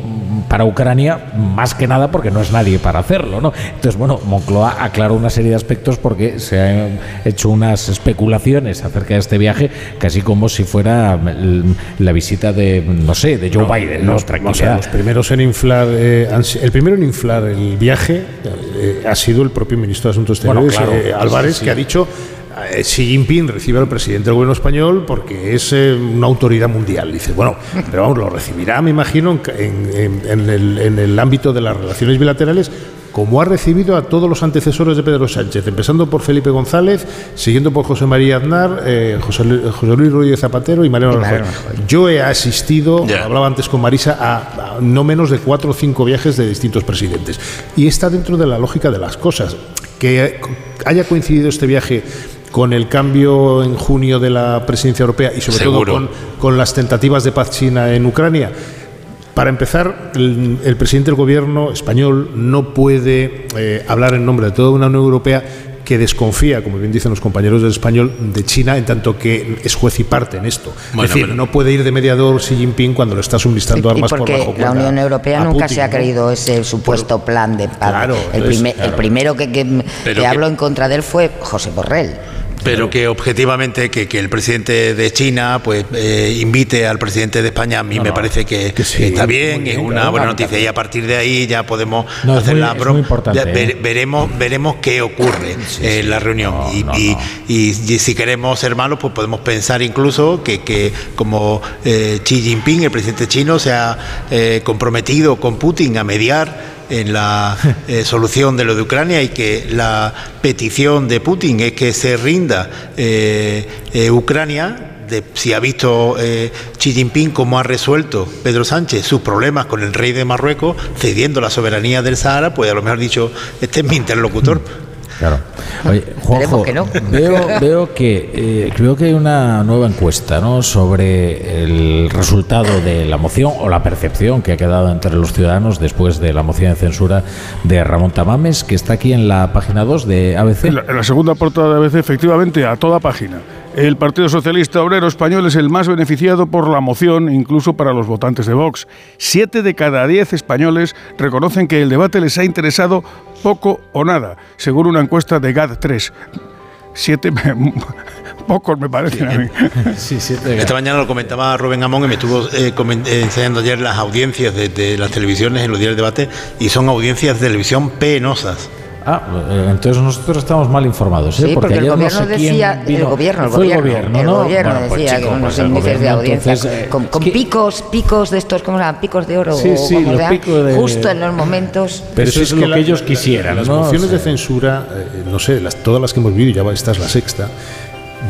para Ucrania, más que nada porque no es nadie para hacerlo. ¿no? Entonces, bueno, Moncloa aclaró una serie de aspectos porque se han hecho unas especulaciones acerca de este viaje, casi como si fuera la visita de, no sé, de Joe Biden. ¿no? los primeros en inflar, eh, el primero en inflar el viaje eh, ha sido el propio ministro de Asuntos Exteriores, eh, Álvarez, que ha dicho Xi Jinping recibe al presidente del gobierno español porque es eh, una autoridad mundial. Dice, bueno, pero vamos, lo recibirá, me imagino, en, el, en el ámbito de las relaciones bilaterales como ha recibido a todos los antecesores de Pedro Sánchez, empezando por Felipe González, siguiendo por José María Aznar, eh, José, Luis Rodríguez Zapatero y Mariano Rajoy. Yo he asistido, hablaba antes con Marisa, a, no menos de cuatro o cinco viajes de distintos presidentes. Y está dentro de la lógica de las cosas. Que haya coincidido este viaje con el cambio en junio de la presidencia europea y sobre todo con, con las tentativas de paz china en Ucrania para empezar, el, presidente del gobierno español no puede eh, hablar en nombre de toda una Unión Europea que desconfía, como bien dicen los compañeros del español, de China en tanto que es juez y parte en esto. es decir, no puede ir de mediador Xi Jinping cuando le está suministrando armas por bajo la Unión Europea nunca se ha creído ese supuesto plan de paz. el, primero que, que, habló en contra de él fue José Borrell. Pero que objetivamente que, el presidente de China pues eh, invite al presidente de España a mí me parece que, está bien, es una buena noticia. y a partir de ahí ya podemos hacer la broma. ¿eh? veremos, veremos qué ocurre en la reunión. Y, y, si queremos ser malos pues podemos pensar incluso que, que como eh, Xi Jinping, el presidente chino, se ha comprometido con Putin a mediar en la eh, solución de lo de Ucrania y que la petición de Putin es que se rinda eh, eh, Ucrania. De, si ha visto Xi Jinping cómo ha resuelto Pedro Sánchez sus problemas con el rey de Marruecos, cediendo la soberanía del Sahara, pues a lo mejor dicho, este es mi interlocutor. Claro. Oye, Juanjo, que no. veo, veo, que, eh, creo que hay una nueva encuesta ¿no? sobre el resultado de la moción o la percepción que ha quedado entre los ciudadanos después de la moción de censura de Ramón Tamames, que está aquí en la página 2 de ABC. En la, segunda portada de ABC, efectivamente, a toda página. El Partido Socialista Obrero Español es el más beneficiado por la moción, incluso para los votantes de Vox. Siete de cada diez españoles reconocen que el debate les ha interesado poco o nada, según una encuesta de GAD3. Siete, pocos me parecen a mí. Esta mañana lo comentaba Rubén Amón y me estuvo eh, eh, enseñando ayer las audiencias de, las televisiones en los días de debate y son audiencias de televisión penosas. Ah, eh, entonces nosotros estamos mal informados, ¿eh? Sí, porque, el gobierno decía, el gobierno, el gobierno, el gobierno, ¿no? decía que unos índices de audiencia con, picos, picos de estos, como eran picos de oro, sí, sí, los picos de, justo en los momentos. Pero eso es, lo que, ellos quisieran. Las mociones de censura, no sé, las, todas las que hemos vivido, ya esta es la sexta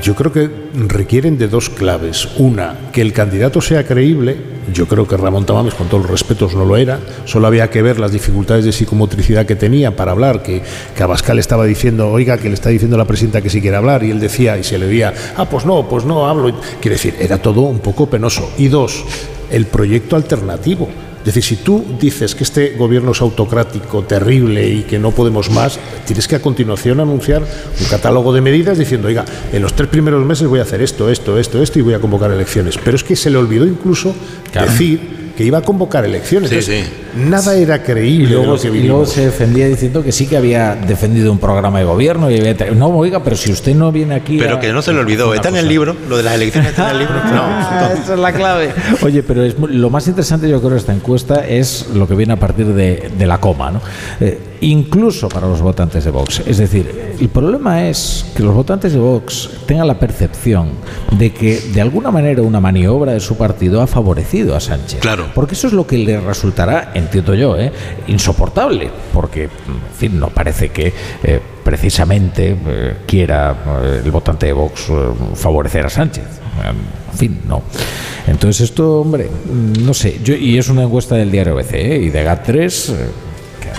yo creo que requieren de dos claves. Una, que el candidato sea creíble. Yo creo que Ramón Tamames, con todos los respetos, no lo era. Solo había que ver las dificultades de psicomotricidad que tenía para hablar. Que, que Abascal estaba diciendo, oiga, que le está diciendo la presidenta que sí quiere hablar. Y él decía, y se le veía, ah, pues no, pues no hablo. Quiere decir, era todo un poco penoso. Y dos, el proyecto alternativo. Es decir, si tú dices que este gobierno es autocrático, terrible y que no podemos más, tienes que a continuación anunciar un catálogo de medidas diciendo, oiga, en los tres primeros meses voy a hacer esto, esto, esto, esto y voy a convocar elecciones. Pero es que se le olvidó incluso decir que iba a convocar elecciones. Nada era creíble. Y luego, se defendía diciendo que sí que había defendido un programa de gobierno. Y no, oiga, pero si usted no viene aquí. Pero que no se le olvidó. Está en el libro. Lo de las elecciones está en el libro. No, esa es la clave. Oye, pero es, lo más interesante, yo creo, de esta encuesta es lo que viene a partir de, la coma. ¿no? Eh, incluso para los votantes de Vox. Es decir, el problema es que los votantes de Vox tengan la percepción de que de alguna manera una maniobra de su partido ha favorecido a Sánchez. Claro. Porque eso es lo que le resultará, entiendo yo, ¿eh? insoportable, porque, en fin, no parece que eh, precisamente eh, quiera el votante de Vox favorecer a Sánchez. En fin, no. Entonces esto, hombre, no sé, y es una encuesta del diario BC y de GAT3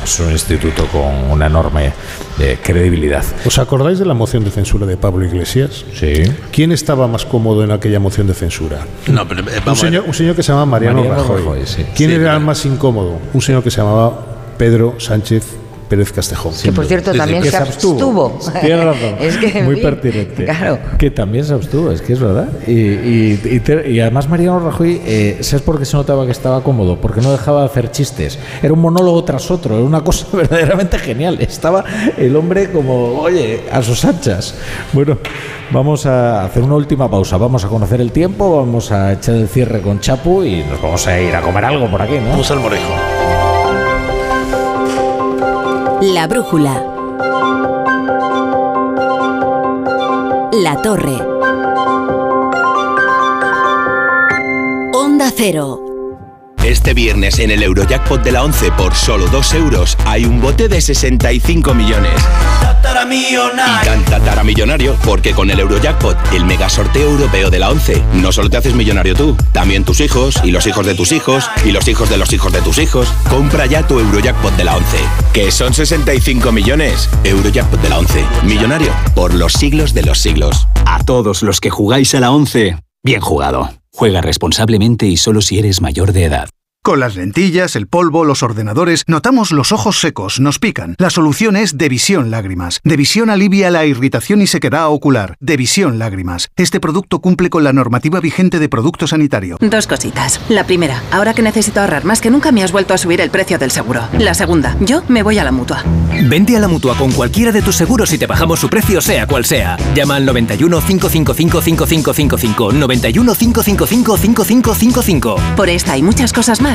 es un instituto con una enorme eh, credibilidad. ¿Os acordáis de la moción de censura de Pablo Iglesias? Sí. ¿Quién estaba más cómodo en aquella moción de censura? No, pero, eh, un, señor, un, señor, que se llamaba Mariano, Rajoy. ¿Quién era el más incómodo? Un señor que se llamaba Pedro Sánchez Pérez Castejón. Que por cierto también se abstuvo. Tiene razón. es que, Muy pertinente. Claro. Que también se abstuvo, es que es verdad. Y, y, además Mariano Rajoy, eh, ¿sabes por qué se notaba que estaba cómodo? Porque no dejaba de hacer chistes. Era un monólogo tras otro, era una cosa verdaderamente genial. Estaba el hombre como, oye, a sus anchas. Bueno, vamos a hacer una última pausa. Vamos a conocer el tiempo, vamos a echar el cierre con Chapu y nos vamos a ir a comer algo por aquí, ¿no? Vamos al morejo. La brújula. La Torre. Onda Cero. Este viernes en el Eurojackpot de la 11 por solo 2 euros hay un bote de 65 millones. Y tan tatara millonario porque con el Eurojackpot, el mega sorteo europeo de la 11, no solo te haces millonario tú, también tus hijos y los hijos de tus hijos y los hijos de los hijos de tus hijos. Compra ya tu Eurojackpot de la 11, que son 65 millones. Eurojackpot de la 11, millonario por los siglos de los siglos. A todos los que jugáis a la 11, bien jugado. Juega responsablemente y solo si eres mayor de edad. Con las lentillas, el polvo, los ordenadores, notamos los ojos secos, nos pican. La solución es Devisión Lágrimas. Devisión alivia la irritación y sequedad ocular. Devisión Lágrimas. Este producto cumple con la normativa vigente de producto sanitario. Dos cositas. La primera, ahora que necesito ahorrar más que nunca me has vuelto a subir el precio del seguro. La segunda, yo me voy a la mutua. Vente a la mutua con cualquiera de tus seguros y te bajamos su precio, sea cual sea. Llama al 91 555 5555. 91 555 5555. Por esta y muchas cosas más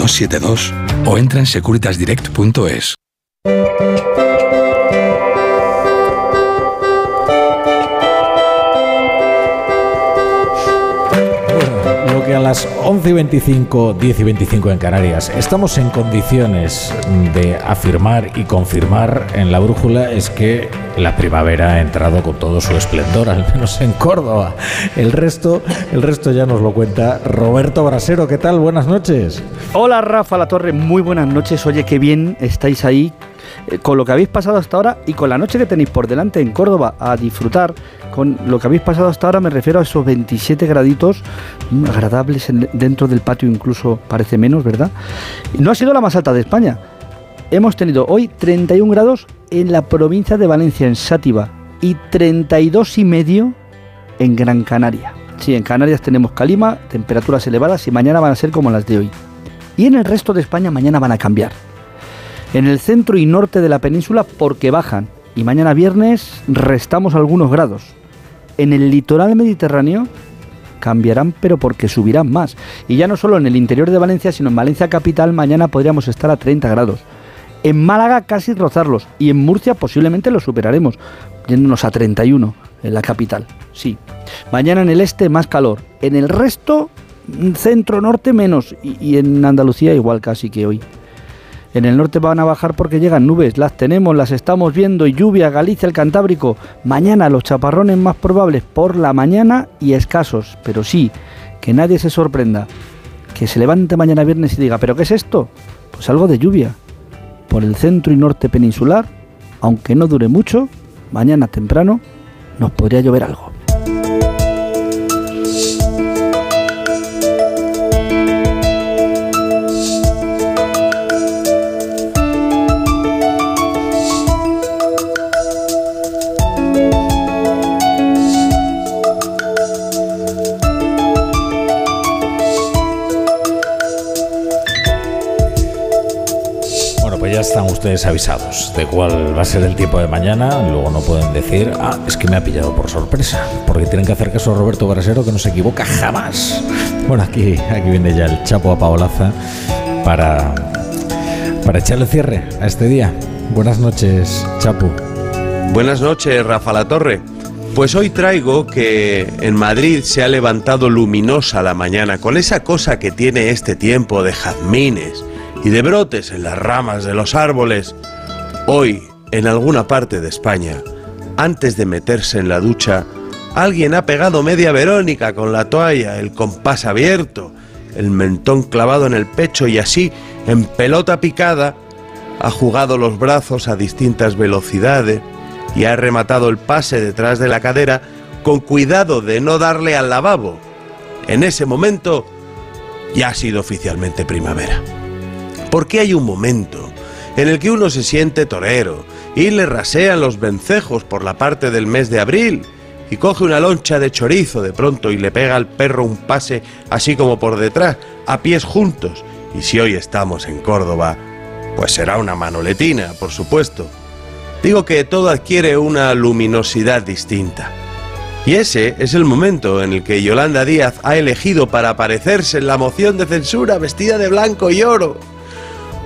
272 o entra en securitasdirect.es. las 11 y 25, 10 y 25 en Canarias estamos en condiciones de afirmar y confirmar en la brújula es que la primavera ha entrado con todo su esplendor, al menos en Córdoba. El resto, el resto ya nos lo cuenta Roberto Brasero. ¿Qué tal? Buenas noches. Hola Rafa La Torre, muy buenas noches. Oye, qué bien estáis ahí eh, con lo que habéis pasado hasta ahora y con la noche que tenéis por delante en Córdoba a disfrutar. Con lo que habéis pasado hasta ahora me refiero a esos 27 graditos mm, agradables dentro del patio, incluso parece menos, ¿verdad? No ha sido la más alta de España. Hemos tenido hoy 31 grados en la provincia de Valencia, en Sátiva, y 32 y medio en Gran Canaria. Sí, en Canarias tenemos calima, temperaturas elevadas y mañana van a ser como las de hoy. Y en el resto de España mañana van a cambiar. En el centro y norte de la península porque bajan y mañana viernes restamos algunos grados. En el litoral mediterráneo cambiarán pero porque subirán más. Y ya no solo en el interior de Valencia, sino en Valencia capital mañana podríamos estar a 30 grados. En Málaga casi rozarlos y en Murcia posiblemente los superaremos, yéndonos a 31 en la capital. Sí. Mañana en el este más calor. En el resto, centro norte menos y, y en Andalucía igual casi que hoy. En el norte van a bajar porque llegan nubes, las tenemos, las estamos viendo, lluvia, Galicia, el Cantábrico. Mañana los chaparrones más probables por la mañana y escasos, pero sí, que nadie se sorprenda. Que se levante mañana viernes y diga, ¿pero qué es esto? Pues algo de lluvia. Por el centro y norte peninsular, aunque no dure mucho, mañana temprano nos podría llover algo. Ustedes avisados de cuál va a ser el tiempo de mañana. Luego no pueden decir, ah, es que me ha pillado por sorpresa. Porque tienen que hacer caso a Roberto Brasero, que no se equivoca jamás. Bueno, aquí, aquí viene ya el Chapo a Paolaza para, para echarle cierre a este día. Buenas noches, Chapo. Buenas noches, Rafa La Torre. Pues hoy traigo que en Madrid se ha levantado luminosa la mañana con esa cosa que tiene este tiempo de jazmines y de brotes en las ramas de los árboles. Hoy, en alguna parte de España, antes de meterse en la ducha, alguien ha pegado media Verónica con la toalla, el compás abierto, el mentón clavado en el pecho y así, en pelota picada, ha jugado los brazos a distintas velocidades y ha rematado el pase detrás de la cadera con cuidado de no darle al lavabo. En ese momento ya ha sido oficialmente primavera. Porque hay un momento en el que uno se siente torero y le rasean los vencejos por la parte del mes de abril y coge una loncha de chorizo de pronto y le pega al perro un pase así como por detrás, a pies juntos. Y si hoy estamos en Córdoba, pues será una manoletina, por supuesto. Digo que todo adquiere una luminosidad distinta. Y ese es el momento en el que Yolanda Díaz ha elegido para aparecerse en la moción de censura vestida de blanco y oro.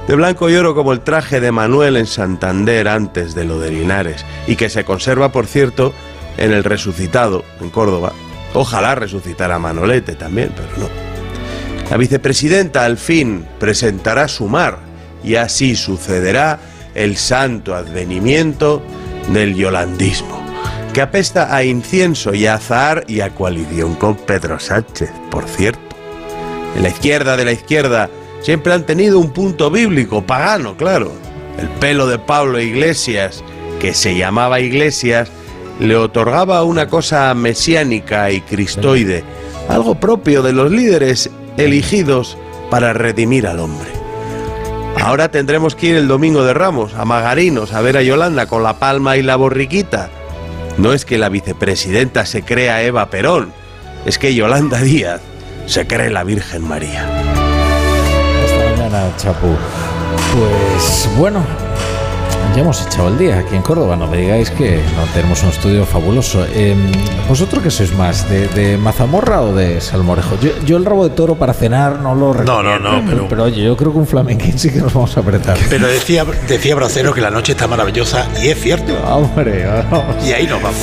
De blanco y oro como el traje de Manuel en Santander antes de lo de Linares, y que se conserva, por cierto, en el resucitado, en Córdoba. Ojalá resucitara Manolete también, pero no. La vicepresidenta al fin presentará su mar y así sucederá el santo advenimiento del yolandismo que apesta a incienso y a azahar y a coalición con Pedro Sánchez, por cierto. En la izquierda de la izquierda siempre han tenido un punto bíblico, pagano, claro. El pelo de Pablo Iglesias, que se llamaba Iglesias, le otorgaba una cosa mesiánica y cristoide, algo propio de los líderes elegidos para redimir al hombre. Ahora tendremos que ir el domingo de Ramos a Magarinos a ver a Yolanda con la palma y la borriquita no es que la vicepresidenta se crea Eva Perón, es que Yolanda Díaz se cree la Virgen María. Mañana, Chapu. Pues bueno, ya hemos echado el día aquí en Córdoba, no me digáis que no tenemos un estudio fabuloso. Eh, ¿Vosotros qué sois más, de, mazamorra o de salmorejo? Yo, el rabo de toro para cenar no lo recuerdo. No, no, no. Pero, oye, yo creo que un flamenquín sí que nos vamos a apretar. Pero decía, decía Bracero que la noche está maravillosa y es cierto. Hombre, Y ahí nos vamos.